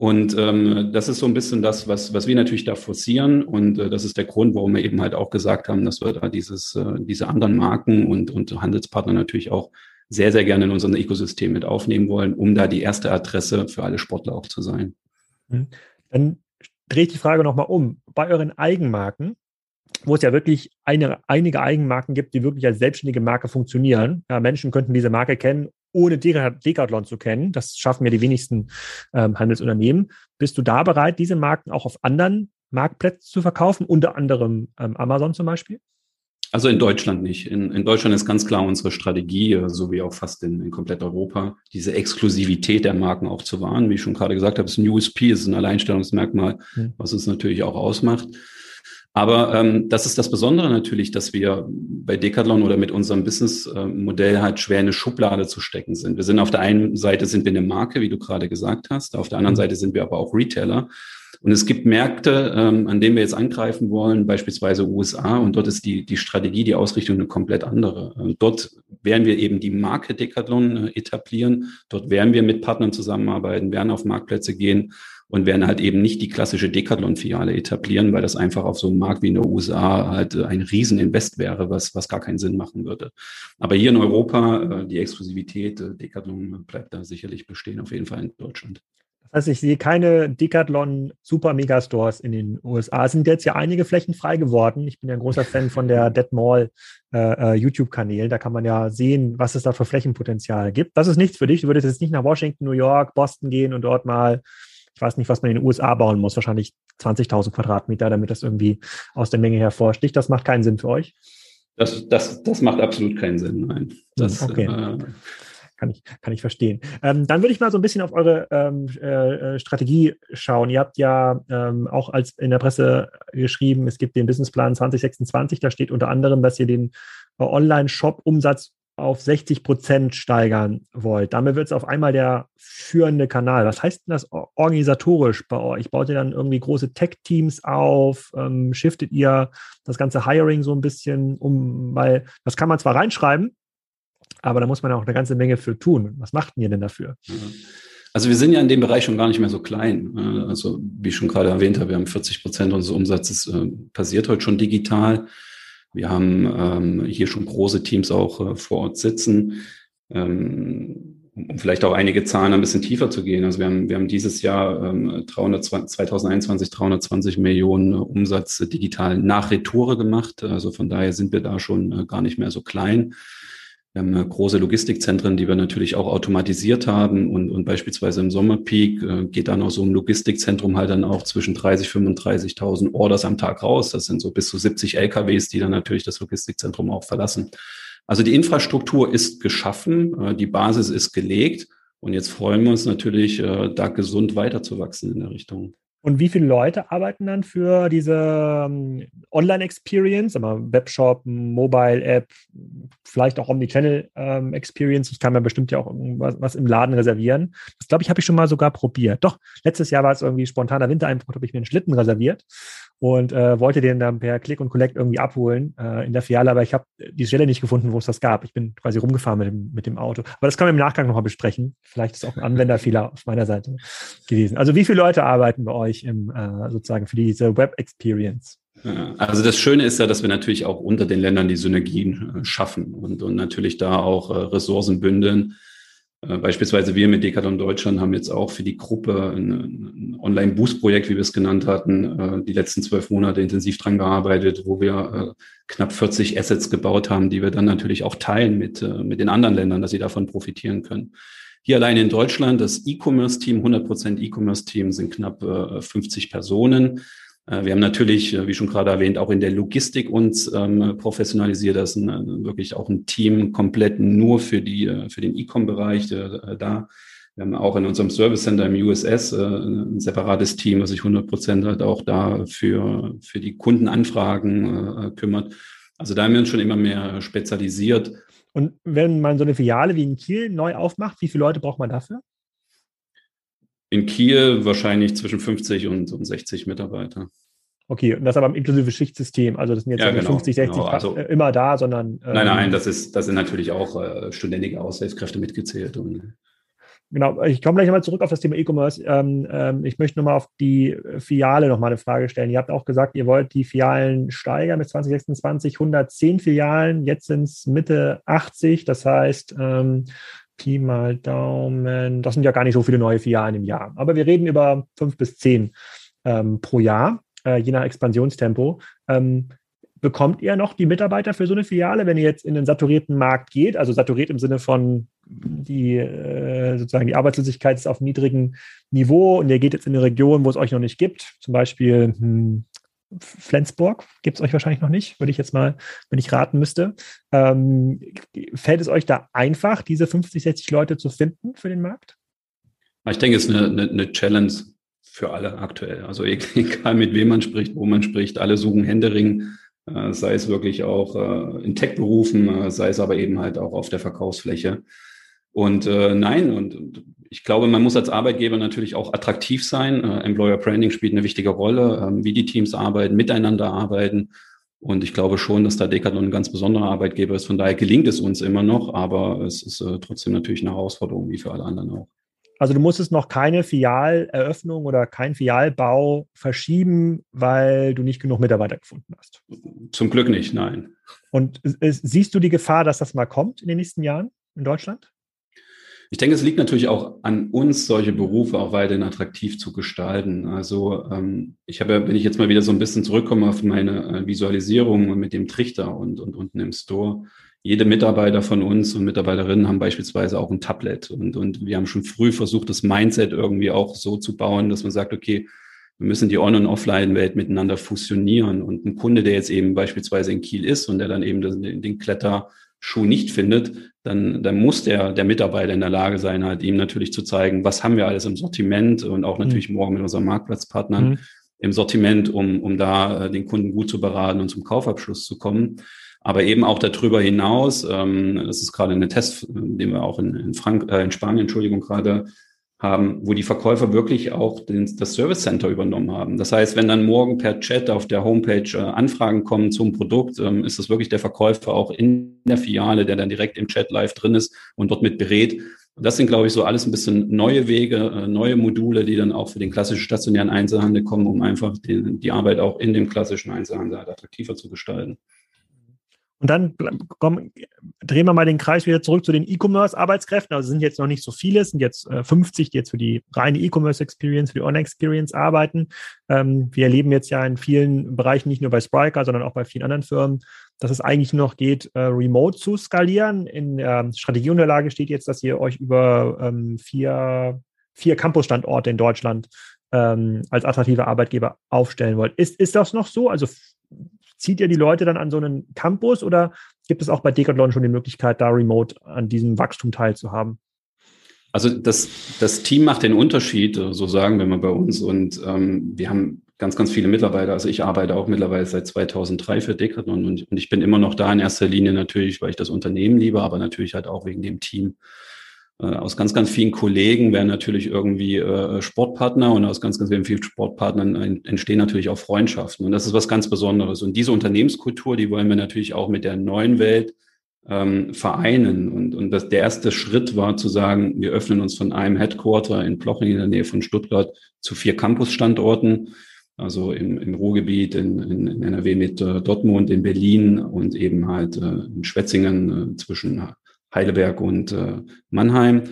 Speaker 2: Und ähm, das ist so ein bisschen das, was, was wir natürlich da forcieren. Und äh, das ist der Grund, warum wir eben halt auch gesagt haben, dass wir da dieses, äh, diese anderen Marken und, und Handelspartner natürlich auch sehr, sehr gerne in unserem Ökosystem mit aufnehmen wollen, um da die erste Adresse für alle Sportler auch zu sein.
Speaker 1: Mhm. Dann drehe ich die Frage nochmal um. Bei euren Eigenmarken, wo es ja wirklich eine, einige Eigenmarken gibt, die wirklich als selbstständige Marke funktionieren. Ja, Menschen könnten diese Marke kennen, ohne Decathlon zu kennen. Das schaffen ja die wenigsten ähm, Handelsunternehmen. Bist du da bereit, diese Marken auch auf anderen Marktplätzen zu verkaufen, unter anderem ähm, Amazon zum Beispiel?
Speaker 2: Also in Deutschland nicht. In, in Deutschland ist ganz klar unsere Strategie, äh, so wie auch fast in, in komplett Europa, diese Exklusivität der Marken auch zu wahren. Wie ich schon gerade gesagt habe, ist ein USP, ist ein Alleinstellungsmerkmal, mhm. was uns natürlich auch ausmacht. Aber ähm, das ist das Besondere natürlich, dass wir bei Decathlon oder mit unserem Businessmodell halt schwer in eine Schublade zu stecken sind. Wir sind auf der einen Seite sind wir eine Marke, wie du gerade gesagt hast, auf der anderen mhm. Seite sind wir aber auch Retailer. Und es gibt Märkte, ähm, an denen wir jetzt angreifen wollen, beispielsweise USA, und dort ist die, die Strategie, die Ausrichtung eine komplett andere. Und dort werden wir eben die Marke Decathlon äh, etablieren. Dort werden wir mit Partnern zusammenarbeiten, werden auf Marktplätze gehen und werden halt eben nicht die klassische Decathlon-Filiale etablieren, weil das einfach auf so einem Markt wie in den USA halt äh, ein Rieseninvest wäre, was, was gar keinen Sinn machen würde. Aber hier in Europa, äh, die Exklusivität, Decathlon bleibt da sicherlich bestehen, auf jeden Fall in Deutschland.
Speaker 1: Das heißt, ich sehe keine Decathlon Super Megastores in den USA. Es sind jetzt ja einige Flächen frei geworden. Ich bin ja ein großer Fan von der Dead Mall äh, äh YouTube-Kanälen. Da kann man ja sehen, was es da für Flächenpotenzial gibt. Das ist nichts für dich. Du würdest jetzt nicht nach Washington, New York, Boston gehen und dort mal, ich weiß nicht, was man in den USA bauen muss, wahrscheinlich 20.000 Quadratmeter, damit das irgendwie aus der Menge hervorsticht. Das macht keinen Sinn für euch.
Speaker 2: Das, das, das macht absolut keinen Sinn, nein. Das,
Speaker 1: okay. Äh, kann ich, kann ich verstehen. Ähm, dann würde ich mal so ein bisschen auf eure ähm, äh, Strategie schauen. Ihr habt ja ähm, auch als in der Presse geschrieben, es gibt den Businessplan 2026, da steht unter anderem, dass ihr den äh, Online-Shop-Umsatz auf 60 Prozent steigern wollt. Damit wird es auf einmal der führende Kanal. Was heißt denn das organisatorisch bei euch? Baut ihr dann irgendwie große Tech-Teams auf? Ähm, shiftet ihr das ganze Hiring so ein bisschen um? Weil das kann man zwar reinschreiben, aber da muss man auch eine ganze Menge für tun. Was macht ihr denn dafür?
Speaker 2: Also wir sind ja in dem Bereich schon gar nicht mehr so klein. Also wie ich schon gerade erwähnt habe, wir haben 40 Prozent unseres Umsatzes äh, passiert heute schon digital. Wir haben ähm, hier schon große Teams auch äh, vor Ort sitzen. Ähm, um vielleicht auch einige Zahlen ein bisschen tiefer zu gehen. Also wir haben, wir haben dieses Jahr ähm, 300, 2021 320 Millionen Umsatz digital nach Retoure gemacht. Also von daher sind wir da schon äh, gar nicht mehr so klein. Wir haben große Logistikzentren, die wir natürlich auch automatisiert haben und, und beispielsweise im Sommerpeak äh, geht dann aus so einem Logistikzentrum halt dann auch zwischen 30, 35.000 Orders am Tag raus. Das sind so bis zu 70 LKWs, die dann natürlich das Logistikzentrum auch verlassen. Also die Infrastruktur ist geschaffen, äh, die Basis ist gelegt und jetzt freuen wir uns natürlich, äh, da gesund weiterzuwachsen in der Richtung.
Speaker 1: Und wie viele Leute arbeiten dann für diese ähm, Online-Experience, Webshop, Mobile-App, vielleicht auch Omnichannel-Experience? Ähm, ich kann mir bestimmt ja auch irgendwas was im Laden reservieren. Das glaube ich, habe ich schon mal sogar probiert. Doch, letztes Jahr war es irgendwie spontaner Wintereinbruch, habe ich mir einen Schlitten reserviert und äh, wollte den dann per Click und Collect irgendwie abholen äh, in der Filiale, aber ich habe die Stelle nicht gefunden, wo es das gab. Ich bin quasi rumgefahren mit dem, mit dem Auto. Aber das können wir im Nachgang nochmal besprechen. Vielleicht ist auch ein Anwenderfehler auf meiner Seite gewesen. Also wie viele Leute arbeiten bei euch im, äh, sozusagen für diese Web Experience?
Speaker 2: Also das Schöne ist ja, dass wir natürlich auch unter den Ländern die Synergien äh, schaffen und, und natürlich da auch äh, Ressourcen bündeln. Äh, beispielsweise wir mit Decathlon Deutschland haben jetzt auch für die Gruppe ein, Online-Boost-Projekt, wie wir es genannt hatten, äh, die letzten zwölf Monate intensiv dran gearbeitet, wo wir äh, knapp 40 Assets gebaut haben, die wir dann natürlich auch teilen mit, mit den anderen Ländern, dass sie davon profitieren können. Hier allein in Deutschland, das E-Commerce-Team, 100% E-Commerce-Team sind knapp 50 Personen. Äh, wir haben natürlich, äh, wie schon gerade erwähnt, auch in der Logistik uns ähm, professionalisiert. Das ist ein, äh, wirklich auch ein Team komplett nur für die für den E-Com-Bereich äh, da. Wir haben auch in unserem Service Center im USS äh, ein separates Team, was sich 100 Prozent halt auch da für, für die Kundenanfragen äh, kümmert. Also da haben wir uns schon immer mehr spezialisiert.
Speaker 1: Und wenn man so eine Filiale wie in Kiel neu aufmacht, wie viele Leute braucht man dafür?
Speaker 2: In Kiel wahrscheinlich zwischen 50 und, und 60 Mitarbeiter.
Speaker 1: Okay, und das aber inklusive Schichtsystem. Also das sind jetzt ja, genau, 50, 60 genau. also, immer da, sondern.
Speaker 2: Ähm, nein, nein, das ist, das sind natürlich auch äh, ständige Aushilfskräfte mitgezählt. Und,
Speaker 1: genau, ich komme gleich nochmal zurück auf das Thema E-Commerce. Ähm, ähm, ich möchte nochmal auf die Filiale nochmal eine Frage stellen. Ihr habt auch gesagt, ihr wollt die Filialen steigern bis 2026, 110 Filialen, jetzt sind es Mitte 80. Das heißt, ähm, Pi mal Daumen, das sind ja gar nicht so viele neue Filialen im Jahr. Aber wir reden über fünf bis zehn ähm, pro Jahr, äh, je nach Expansionstempo. Ähm, bekommt ihr noch die Mitarbeiter für so eine Filiale, wenn ihr jetzt in den saturierten Markt geht? Also saturiert im Sinne von die äh, sozusagen die Arbeitslosigkeit ist auf niedrigem Niveau und ihr geht jetzt in eine Region, wo es euch noch nicht gibt, zum Beispiel hm, Flensburg gibt es euch wahrscheinlich noch nicht, würde ich jetzt mal, wenn ich raten müsste. Ähm, fällt es euch da einfach, diese 50, 60 Leute zu finden für den Markt?
Speaker 2: Ich denke, es ist eine, eine, eine Challenge für alle aktuell. Also egal mit wem man spricht, wo man spricht, alle suchen Händering, äh, sei es wirklich auch äh, in Tech-Berufen, äh, sei es aber eben halt auch auf der Verkaufsfläche. Und äh, nein, und, und ich glaube, man muss als Arbeitgeber natürlich auch attraktiv sein. Äh, Employer Branding spielt eine wichtige Rolle, ähm, wie die Teams arbeiten, miteinander arbeiten. Und ich glaube schon, dass da Decathlon ein ganz besonderer Arbeitgeber ist. Von daher gelingt es uns immer noch, aber es ist äh, trotzdem natürlich eine Herausforderung, wie für alle anderen auch.
Speaker 1: Also du musstest noch keine Filialeröffnung oder keinen Filialbau verschieben, weil du nicht genug Mitarbeiter gefunden hast.
Speaker 2: Zum Glück nicht, nein.
Speaker 1: Und äh, siehst du die Gefahr, dass das mal kommt in den nächsten Jahren in Deutschland?
Speaker 2: Ich denke, es liegt natürlich auch an uns, solche Berufe auch weiterhin attraktiv zu gestalten. Also ähm, ich habe, wenn ich jetzt mal wieder so ein bisschen zurückkomme auf meine äh, Visualisierung mit dem Trichter und, und unten im Store, jede Mitarbeiter von uns und Mitarbeiterinnen haben beispielsweise auch ein Tablet und, und wir haben schon früh versucht, das Mindset irgendwie auch so zu bauen, dass man sagt, okay, wir müssen die On- und Offline-Welt miteinander fusionieren und ein Kunde, der jetzt eben beispielsweise in Kiel ist und der dann eben den, den Kletter Schuh nicht findet, dann, dann muss der, der Mitarbeiter in der Lage sein, halt ihm natürlich zu zeigen, was haben wir alles im Sortiment und auch natürlich mhm. morgen mit unseren Marktplatzpartnern mhm. im Sortiment, um, um da äh, den Kunden gut zu beraten und zum Kaufabschluss zu kommen. Aber eben auch darüber hinaus, ähm, das ist gerade eine Test, den wir auch in, in, Frank äh, in Spanien, Entschuldigung, gerade haben, wo die Verkäufer wirklich auch den, das Service Center übernommen haben. Das heißt, wenn dann morgen per Chat auf der Homepage äh, Anfragen kommen zum Produkt, ähm, ist das wirklich der Verkäufer auch in der Filiale, der dann direkt im Chat live drin ist und dort mit berät. das sind, glaube ich, so alles ein bisschen neue Wege, äh, neue Module, die dann auch für den klassischen stationären Einzelhandel kommen, um einfach die, die Arbeit auch in dem klassischen Einzelhandel attraktiver zu gestalten.
Speaker 1: Und dann komm, drehen wir mal den Kreis wieder zurück zu den E-Commerce-Arbeitskräften. Also sind jetzt noch nicht so viele, es sind jetzt äh, 50, die jetzt für die reine E-Commerce-Experience, für die Online-Experience arbeiten. Ähm, wir erleben jetzt ja in vielen Bereichen, nicht nur bei Spriker, sondern auch bei vielen anderen Firmen, dass es eigentlich noch geht, äh, remote zu skalieren. In der Strategieunterlage steht jetzt, dass ihr euch über ähm, vier, vier Campus-Standorte in Deutschland ähm, als attraktive Arbeitgeber aufstellen wollt. Ist, ist das noch so? Also zieht ihr die Leute dann an so einen Campus oder gibt es auch bei Decathlon schon die Möglichkeit, da remote an diesem Wachstum teilzuhaben?
Speaker 2: Also das, das Team macht den Unterschied, so sagen wir mal bei uns. Und ähm, wir haben ganz, ganz viele Mitarbeiter. Also ich arbeite auch mittlerweile seit 2003 für Decathlon und, und ich bin immer noch da in erster Linie natürlich, weil ich das Unternehmen liebe, aber natürlich halt auch wegen dem Team. Äh, aus ganz, ganz vielen Kollegen werden natürlich irgendwie äh, Sportpartner und aus ganz, ganz vielen Sportpartnern entstehen natürlich auch Freundschaften. Und das ist was ganz Besonderes. Und diese Unternehmenskultur, die wollen wir natürlich auch mit der neuen Welt ähm, vereinen. Und, und das, der erste Schritt war zu sagen, wir öffnen uns von einem Headquarter in Ploching in der Nähe von Stuttgart zu vier Campusstandorten also im, im Ruhrgebiet, in, in, in NRW mit äh, Dortmund, in Berlin und eben halt äh, in Schwetzingen äh, zwischen Heidelberg und äh, Mannheim.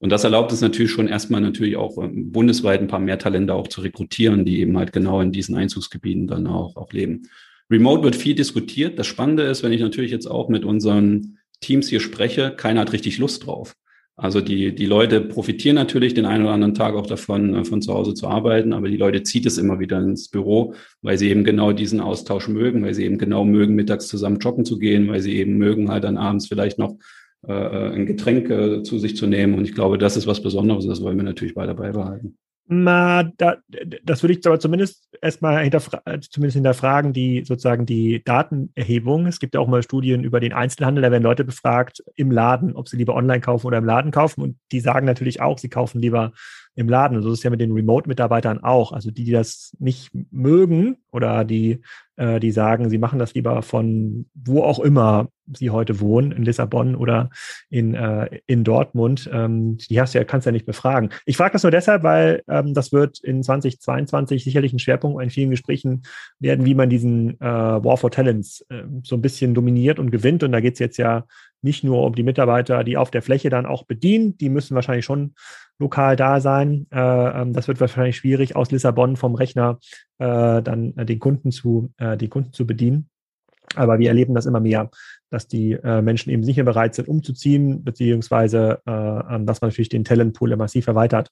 Speaker 2: Und das erlaubt es natürlich schon erstmal natürlich auch äh, bundesweit ein paar mehr Talente auch zu rekrutieren, die eben halt genau in diesen Einzugsgebieten dann auch, auch leben. Remote wird viel diskutiert. Das Spannende ist, wenn ich natürlich jetzt auch mit unseren Teams hier spreche, keiner hat richtig Lust drauf. Also die, die Leute profitieren natürlich den einen oder anderen Tag auch davon, äh, von zu Hause zu arbeiten, aber die Leute zieht es immer wieder ins Büro, weil sie eben genau diesen Austausch mögen, weil sie eben genau mögen, mittags zusammen joggen zu gehen, weil sie eben mögen, halt dann abends vielleicht noch äh, äh ein Getränk äh, zu sich zu nehmen. Und ich glaube, das ist was Besonderes, das wollen wir natürlich weiter beibehalten.
Speaker 1: Na, da, das würde ich aber zumindest erstmal hinterfra zumindest hinterfragen, die sozusagen die Datenerhebung. Es gibt ja auch mal Studien über den Einzelhandel, da werden Leute befragt im Laden, ob sie lieber online kaufen oder im Laden kaufen. Und die sagen natürlich auch, sie kaufen lieber im Laden. Und so ist es ja mit den Remote-Mitarbeitern auch. Also die, die das nicht mögen oder die, äh, die sagen, sie machen das lieber von wo auch immer sie heute wohnen, in Lissabon oder in, äh, in Dortmund, ähm, die hast ja, kannst du ja nicht befragen. Ich frage das nur deshalb, weil ähm, das wird in 2022 sicherlich ein Schwerpunkt in vielen Gesprächen werden, wie man diesen äh, War for Talents äh, so ein bisschen dominiert und gewinnt. Und da geht es jetzt ja nicht nur um die Mitarbeiter, die auf der Fläche dann auch bedienen, die müssen wahrscheinlich schon lokal da sein. Äh, ähm, das wird wahrscheinlich schwierig, aus Lissabon vom Rechner äh, dann äh, den Kunden zu, die Kunden zu bedienen. Aber wir erleben das immer mehr, dass die äh, Menschen eben nicht mehr bereit sind, umzuziehen, beziehungsweise äh, ähm, dass man natürlich den Talentpool massiv erweitert,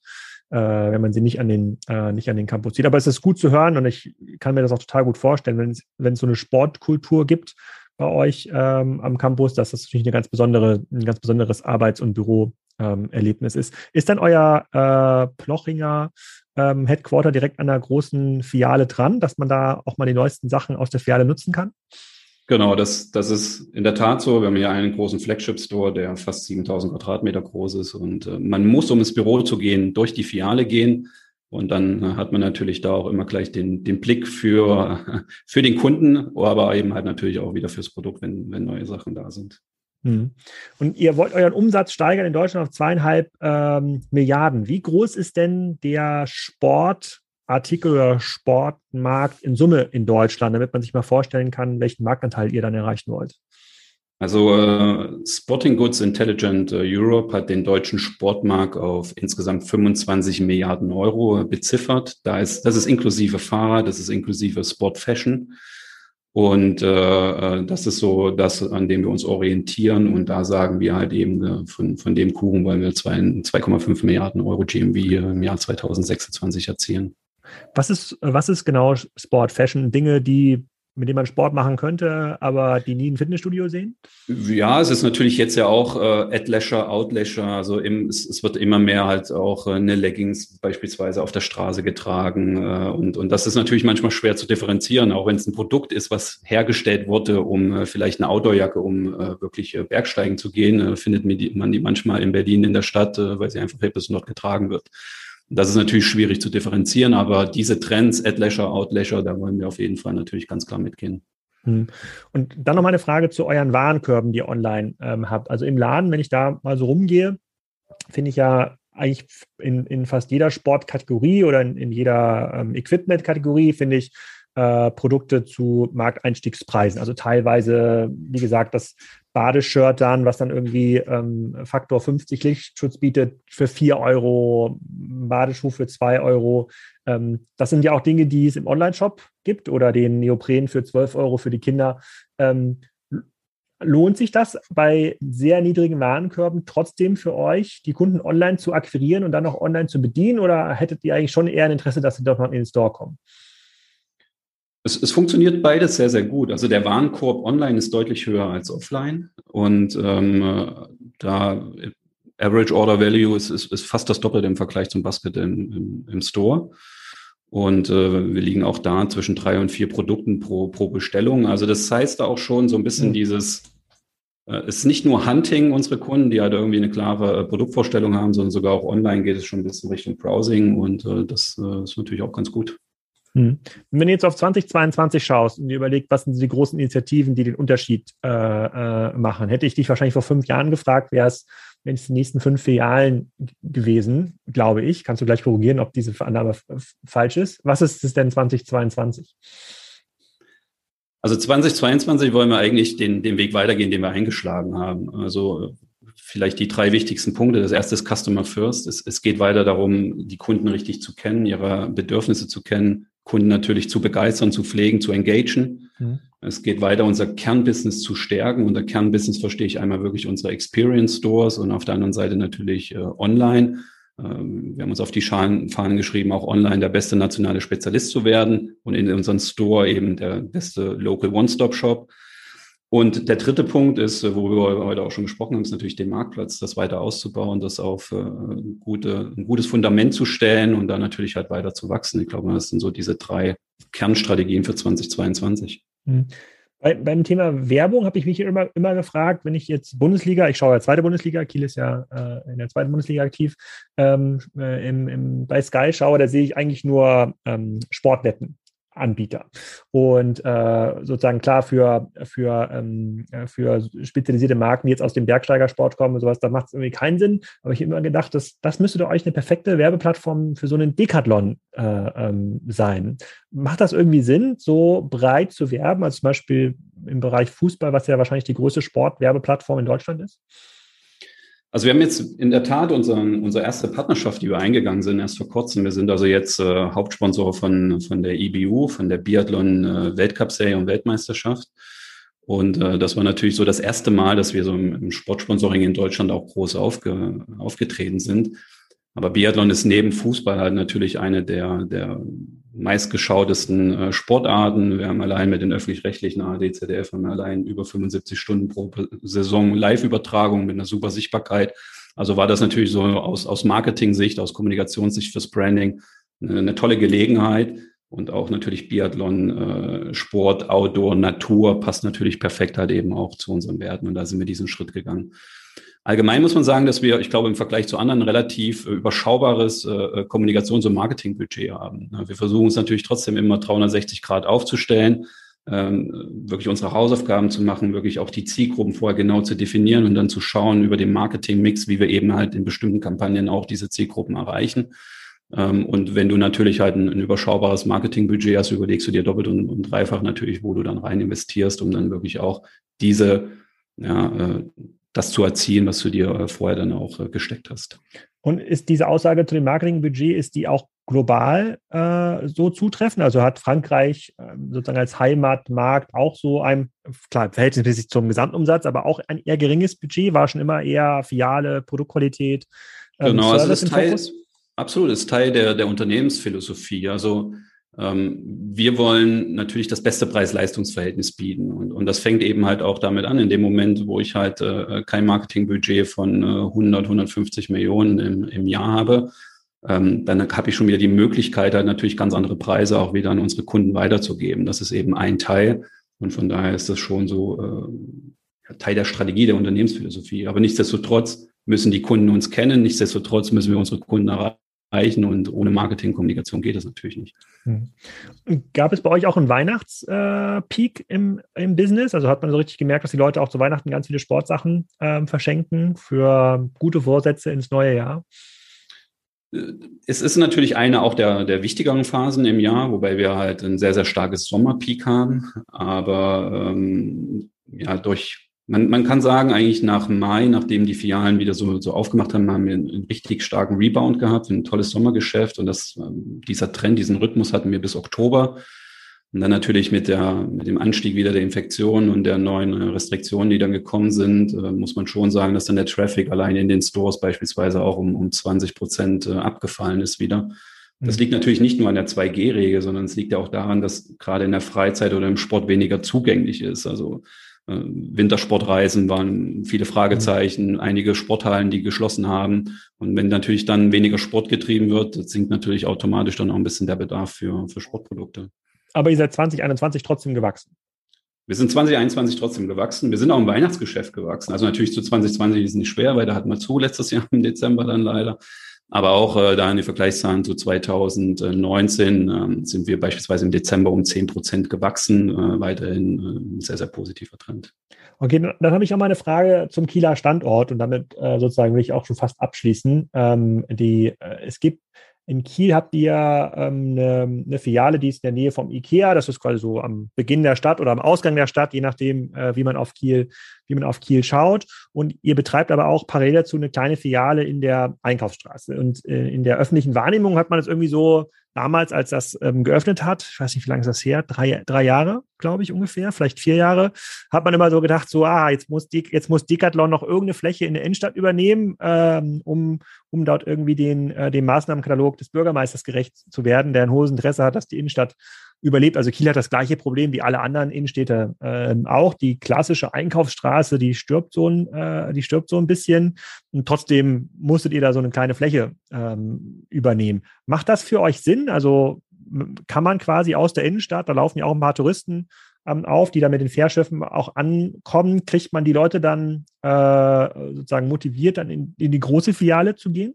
Speaker 1: äh, wenn man sie nicht an den nicht an den Campus zieht. Aber es ist gut zu hören und ich kann mir das auch total gut vorstellen, wenn es so eine Sportkultur gibt bei euch ähm, am Campus, dass das natürlich eine ganz besondere ein ganz besonderes Arbeits- und Büroerlebnis ähm, ist. Ist dann euer äh, Plochinger ähm, Headquarter direkt an der großen Filiale dran, dass man da auch mal die neuesten Sachen aus der Filiale nutzen kann?
Speaker 2: Genau, das, das ist in der Tat so. Wir haben hier einen großen Flagship-Store, der fast 7000 Quadratmeter groß ist. Und äh, man muss, um ins Büro zu gehen, durch die Filiale gehen. Und dann hat man natürlich da auch immer gleich den, den Blick für, für den Kunden, aber eben halt natürlich auch wieder fürs Produkt, wenn, wenn neue Sachen da sind.
Speaker 1: Hm. Und ihr wollt euren Umsatz steigern in Deutschland auf zweieinhalb ähm, Milliarden. Wie groß ist denn der Sport Artikel- oder Sportmarkt in Summe in Deutschland, damit man sich mal vorstellen kann, welchen Marktanteil ihr dann erreichen wollt?
Speaker 2: Also äh, Sporting Goods Intelligent äh, Europe hat den deutschen Sportmarkt auf insgesamt 25 Milliarden Euro beziffert. Da ist, das ist inklusive Fahrrad, das ist inklusive Sport Fashion. Und äh, äh das ist so das, an dem wir uns orientieren. Und da sagen wir halt eben, äh, von, von dem Kuchen wollen wir 2,5 Milliarden Euro GMV im Jahr 2026 erzielen.
Speaker 1: Was ist, was ist genau Sport, Fashion? Dinge, die mit denen man Sport machen könnte, aber die nie ein Fitnessstudio sehen?
Speaker 2: Ja, es ist natürlich jetzt ja auch äh, Ad-Leisure, Out-Leisure, also im, es, es, wird immer mehr halt auch äh, eine Leggings beispielsweise auf der Straße getragen äh, und, und das ist natürlich manchmal schwer zu differenzieren, auch wenn es ein Produkt ist, was hergestellt wurde, um äh, vielleicht eine Outdoor-Jacke, um äh, wirklich äh, Bergsteigen zu gehen, äh, findet man die manchmal in Berlin in der Stadt, äh, weil sie einfach und dort getragen wird. Das ist natürlich schwierig zu differenzieren, aber diese Trends, Ad-Leisure, Out-Leisure, da wollen wir auf jeden Fall natürlich ganz klar mitgehen.
Speaker 1: Hm. Und dann noch mal eine Frage zu euren Warenkörben, die ihr online ähm, habt. Also im Laden, wenn ich da mal so rumgehe, finde ich ja eigentlich in, in fast jeder Sportkategorie oder in, in jeder ähm, Equipment-Kategorie, finde ich, äh, Produkte zu Markteinstiegspreisen. Also teilweise, wie gesagt, das Badeshirt dann, was dann irgendwie ähm, Faktor 50 Lichtschutz bietet, für 4 Euro, Badeschuh für 2 Euro. Ähm, das sind ja auch Dinge, die es im Online-Shop gibt oder den Neopren für 12 Euro für die Kinder. Ähm, lohnt sich das bei sehr niedrigen Warenkörben trotzdem für euch, die Kunden online zu akquirieren und dann auch online zu bedienen? Oder hättet ihr eigentlich schon eher ein Interesse, dass sie doch noch in den Store kommen?
Speaker 2: Es, es, funktioniert beides sehr, sehr gut. Also der Warenkorb online ist deutlich höher als offline. Und ähm, da Average Order Value ist, ist, ist fast das Doppelte im Vergleich zum Basket im, im, im Store. Und äh, wir liegen auch da zwischen drei und vier Produkten pro, pro Bestellung. Also das heißt auch schon so ein bisschen mhm. dieses, äh, es ist nicht nur Hunting unsere Kunden, die halt irgendwie eine klare äh, Produktvorstellung haben, sondern sogar auch online geht es schon ein bisschen Richtung Browsing und äh, das äh, ist natürlich auch ganz gut.
Speaker 1: Hm. Wenn du jetzt auf 2022 schaust und dir überlegst, was sind die großen Initiativen, die den Unterschied äh, äh, machen, hätte ich dich wahrscheinlich vor fünf Jahren gefragt, wäre es, wenn es die nächsten fünf Filialen gewesen, glaube ich. Kannst du gleich korrigieren, ob diese Annahme falsch ist. Was ist es denn 2022?
Speaker 2: Also 2022 wollen wir eigentlich den, den Weg weitergehen, den wir eingeschlagen haben. Also vielleicht die drei wichtigsten Punkte. Das erste ist Customer First. Es, es geht weiter darum, die Kunden richtig zu kennen, ihre Bedürfnisse zu kennen, Kunden natürlich zu begeistern, zu pflegen, zu engagen. Mhm. Es geht weiter, unser Kernbusiness zu stärken. Unter Kernbusiness verstehe ich einmal wirklich unsere Experience Stores und auf der anderen Seite natürlich äh, online. Ähm, wir haben uns auf die Schalen, Fahnen geschrieben, auch online der beste nationale Spezialist zu werden und in unserem Store eben der beste Local One-Stop-Shop. Und der dritte Punkt ist, äh, worüber wir heute auch schon gesprochen haben, ist natürlich den Marktplatz, das weiter auszubauen, das auf äh, gute, ein gutes Fundament zu stellen und dann natürlich halt weiter zu wachsen. Ich glaube, das sind so diese drei Kernstrategien für 2022. Mhm.
Speaker 1: Bei, beim Thema Werbung habe ich mich immer, immer gefragt, wenn ich jetzt Bundesliga, ich schaue ja zweite Bundesliga, Kiel ist ja äh, in der zweiten Bundesliga aktiv, ähm, äh, im, im, bei Sky schaue, da sehe ich eigentlich nur ähm, Sportwetten. Anbieter. Und äh, sozusagen klar für, für, ähm, für spezialisierte Marken, die jetzt aus dem Bergsteigersport kommen und sowas, da macht es irgendwie keinen Sinn. Aber ich habe immer gedacht, dass, das müsste doch euch eine perfekte Werbeplattform für so einen Decathlon äh, ähm, sein. Macht das irgendwie Sinn, so breit zu werben, als zum Beispiel im Bereich Fußball, was ja wahrscheinlich die größte Sportwerbeplattform in Deutschland ist?
Speaker 2: Also wir haben jetzt in der Tat unseren, unsere erste Partnerschaft, die wir eingegangen sind, erst vor kurzem. Wir sind also jetzt äh, Hauptsponsor von, von der IBU, von der Biathlon äh, und Weltmeisterschaft. Und äh, das war natürlich so das erste Mal, dass wir so im, im Sportsponsoring in Deutschland auch groß aufge, aufgetreten sind. Aber Biathlon ist neben Fußball halt natürlich eine der, der meistgeschautesten äh, Sportarten. Wir haben allein mit den öffentlich-rechtlichen ARD, ZDF haben wir allein über 75 Stunden pro Saison Live-Übertragung mit einer super Sichtbarkeit. Also war das natürlich so aus, aus Marketing-Sicht, aus Kommunikationssicht fürs Branding eine, eine tolle Gelegenheit. Und auch natürlich Biathlon, äh, Sport, Outdoor, Natur passt natürlich perfekt halt eben auch zu unseren Werten. Und da sind wir diesen Schritt gegangen. Allgemein muss man sagen, dass wir, ich glaube, im Vergleich zu anderen relativ äh, überschaubares äh, äh Kommunikations- und Marketingbudget haben. Wir versuchen uns natürlich trotzdem immer 360 Grad aufzustellen, ähm, wirklich unsere Hausaufgaben zu machen, wirklich auch die Zielgruppen vorher genau zu definieren und dann zu schauen über den Marketingmix, wie wir eben halt in bestimmten Kampagnen auch diese Zielgruppen erreichen. Ähm, und wenn du natürlich halt ein, überschaubares Marketingbudget hast, überlegst du dir doppelt und, dreifach natürlich, wo du dann rein investierst, um dann wirklich auch diese ja, das zu erzielen, was du dir äh, vorher dann auch äh, gesteckt hast.
Speaker 1: Und ist diese Aussage zu dem Marketingbudget, ist die auch global äh, so zutreffend? Also hat Frankreich äh, sozusagen als Heimatmarkt auch so ein, klar, verhältnismäßig zum Gesamtumsatz, aber auch ein eher geringes Budget, war schon immer eher Filiale, Produktqualität.
Speaker 2: Ähm, genau, also das ist Teil, absolut, ist Teil der, der Unternehmensphilosophie. Also wir wollen natürlich das beste Preis-Leistungs-Verhältnis bieten. Und, und das fängt eben halt auch damit an, in dem Moment, wo ich halt äh, kein Marketingbudget von äh, 100, 150 Millionen im, im Jahr habe, ähm, dann habe ich schon wieder die Möglichkeit, halt natürlich ganz andere Preise auch wieder an unsere Kunden weiterzugeben. Das ist eben ein Teil. Und von daher ist das schon so äh, Teil der Strategie der Unternehmensphilosophie. Aber nichtsdestotrotz müssen die Kunden uns kennen. Nichtsdestotrotz müssen wir unsere Kunden erreichen erreichen und ohne Marketingkommunikation geht das natürlich nicht. Hm.
Speaker 1: Gab es bei euch auch einen Weihnachtspeak äh, im, im Business? Also hat man so richtig gemerkt, dass die Leute auch zu Weihnachten ganz viele Sportsachen äh, verschenken für gute Vorsätze ins neue Jahr?
Speaker 2: Äh, es ist natürlich eine auch der, der wichtigeren Phasen im Jahr, wobei wir halt ein sehr, sehr starkes Sommerpeak haben. Aber ähm, ja, durch man, man kann sagen, eigentlich nach Mai, nachdem die Filialen wieder so, so aufgemacht haben, haben wir einen, einen richtig starken Rebound gehabt, ein tolles Sommergeschäft und das, ähm, dieser Trend, diesen Rhythmus hatten wir bis Oktober. Und dann natürlich mit, der, mit dem Anstieg wieder der Infektionen und der neuen Restriktionen, die dann gekommen sind, äh, muss man schon sagen, dass dann der Traffic allein in den Stores beispielsweise auch um, um 20 Prozent äh, abgefallen ist wieder. Das mhm. liegt natürlich nicht nur an der 2G-Regel, sondern es liegt ja auch daran, dass gerade in der Freizeit oder im Sport weniger zugänglich ist. Also äh, Wintersportreisen waren viele Fragezeichen, mhm. einige Sporthallen, die geschlossen haben. Und wenn natürlich dann weniger Sport getrieben wird, sinkt natürlich automatisch dann auch ein bisschen der Bedarf für, für Sportprodukte
Speaker 1: aber ihr seid 2021 trotzdem gewachsen.
Speaker 2: Wir sind 2021 trotzdem gewachsen. Wir sind auch im Weihnachtsgeschäft gewachsen. Also natürlich zu 2020 ist es nicht schwer, weil da hatten wir zu letztes Jahr im Dezember dann leider. Aber auch äh, da in den Vergleichszahlen zu 2019 ähm, sind wir beispielsweise im Dezember um 10 Prozent gewachsen. Äh, weiterhin äh, ein sehr, sehr positiver Trend.
Speaker 1: Okay, dann habe ich auch mal eine Frage zum Kieler Standort und damit äh, sozusagen will ich auch schon fast abschließen. Ähm, die, äh, es gibt in Kiel habt ihr ähm, eine, eine, Filiale, die ist in der Nähe vom IKEA. Das ist quasi so am Beginn der Stadt oder am Ausgang der Stadt, je nachdem, äh, wie man auf Kiel, wie man auf Kiel schaut. Und ihr betreibt aber auch parallel dazu eine kleine Filiale in der Einkaufsstraße. Und äh, in der öffentlichen Wahrnehmung hat man es irgendwie so damals, als das ähm, geöffnet hat, ich weiß nicht, wie lange ist das her, drei, drei Jahre, glaube ich ungefähr, vielleicht vier Jahre, hat man immer so gedacht, so, ah, jetzt muss, die, jetzt muss Decathlon noch irgendeine Fläche in der Innenstadt übernehmen, ähm, um, um dort irgendwie den, äh, dem Maßnahmenkatalog des Bürgermeisters gerecht zu werden, der ein hohes Interesse hat, dass die Innenstadt überlebt. Also Kiel hat das gleiche Problem wie alle anderen Innenstädte äh, auch. Die klassische Einkaufsstraße, die stirbt so ein, äh, die stirbt so ein bisschen. Und trotzdem musstet ihr da so eine kleine Fläche ähm, übernehmen. Macht das für euch Sinn? Also kann man quasi aus der Innenstadt, da laufen ja auch ein paar Touristen ähm, auf, die da mit den Fährschiffen auch ankommen, kriegt man die Leute dann äh, sozusagen motiviert, dann in, in die große Filiale zu gehen?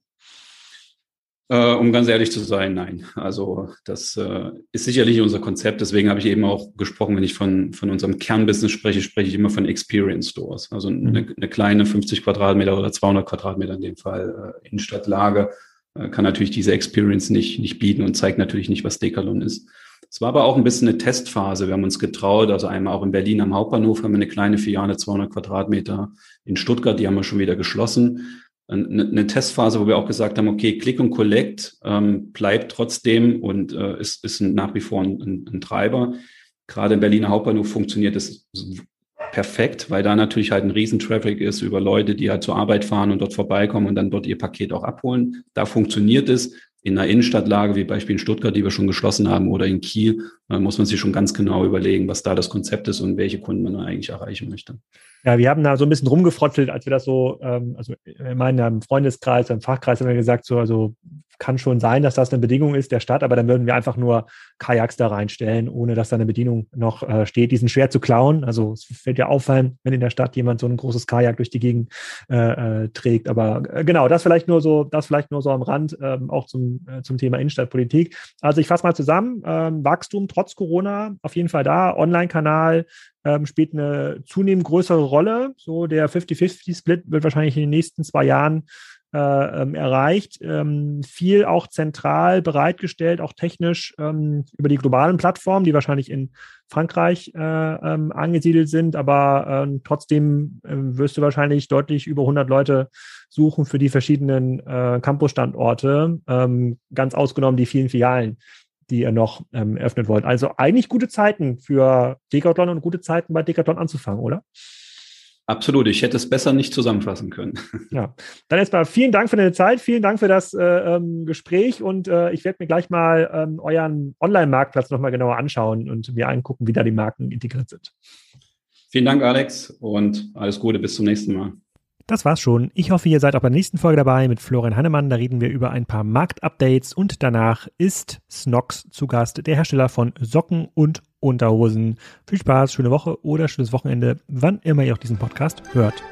Speaker 2: Äh, um ganz ehrlich zu sein, nein. Also das äh, ist sicherlich unser Konzept. Deswegen habe ich eben auch gesprochen, wenn ich von, von unserem Kernbusiness spreche, spreche ich immer von Experience Stores. Also mhm. eine, eine kleine 50 Quadratmeter oder 200 Quadratmeter in dem Fall äh, Innenstadtlage äh, kann natürlich diese Experience nicht, nicht bieten und zeigt natürlich nicht, was Decathlon ist. Es war aber auch ein bisschen eine Testphase. Wir haben uns getraut, also einmal auch in Berlin am Hauptbahnhof haben wir eine kleine Filiale, 200 Quadratmeter. In Stuttgart, die haben wir schon wieder geschlossen eine, eine Testphase, wo wir auch gesagt haben, okay, Click und Collect ähm, bleibt trotzdem und äh, ist, ist nach wie vor ein, ein, ein Treiber. Gerade im Berliner Hauptbahnhof funktioniert es perfekt, weil da natürlich halt ein Riesentraffic ist über Leute, die halt zur Arbeit fahren und dort vorbeikommen und dann dort ihr Paket auch abholen. Da funktioniert es. In einer Innenstadtlage wie Beispiel in Stuttgart, die wir schon geschlossen haben, oder in Kiel, äh, muss man sich schon ganz genau überlegen, was da das Konzept ist und welche Kunden man eigentlich erreichen möchte.
Speaker 1: Ja, wir haben da so ein bisschen rumgefrottelt, als wir das so, ähm, also in meinem Freundeskreis, im Fachkreis haben wir gesagt, so, also kann schon sein, dass das eine Bedingung ist der Stadt, aber dann würden wir einfach nur Kajaks da reinstellen, ohne dass da eine Bedienung noch äh, steht. Die sind schwer zu klauen. Also es fällt ja auffallen, wenn in der Stadt jemand so ein großes Kajak durch die Gegend äh, äh, trägt. Aber äh, genau, das vielleicht nur so, das vielleicht nur so am Rand, ähm, auch zum, äh, zum Thema Innenstadtpolitik. Also ich fasse mal zusammen. Ähm, Wachstum trotz Corona auf jeden Fall da. Online-Kanal ähm, spielt eine zunehmend größere Rolle. So der 50-50-Split wird wahrscheinlich in den nächsten zwei Jahren äh, ähm, erreicht. Ähm, viel auch zentral bereitgestellt, auch technisch ähm, über die globalen Plattformen, die wahrscheinlich in Frankreich äh, ähm, angesiedelt sind, aber äh, trotzdem wirst du wahrscheinlich deutlich über 100 Leute suchen für die verschiedenen äh, Campusstandorte, ähm, ganz ausgenommen die vielen Filialen die ihr noch ähm, eröffnet wollt. Also eigentlich gute Zeiten für Decathlon und gute Zeiten bei Decathlon anzufangen, oder?
Speaker 2: Absolut, ich hätte es besser nicht zusammenfassen können.
Speaker 1: Ja, dann erstmal vielen Dank für deine Zeit, vielen Dank für das äh, ähm, Gespräch und äh, ich werde mir gleich mal ähm, euren Online-Marktplatz nochmal genauer anschauen und mir angucken, wie da die Marken integriert sind.
Speaker 2: Vielen Dank, Alex, und alles Gute, bis zum nächsten Mal.
Speaker 1: Das war's schon. Ich hoffe, ihr seid auch bei der nächsten Folge dabei mit Florian Hannemann. Da reden wir über ein paar Marktupdates und danach ist Snox zu Gast, der Hersteller von Socken und Unterhosen. Viel Spaß, schöne Woche oder schönes Wochenende, wann immer ihr auch diesen Podcast hört.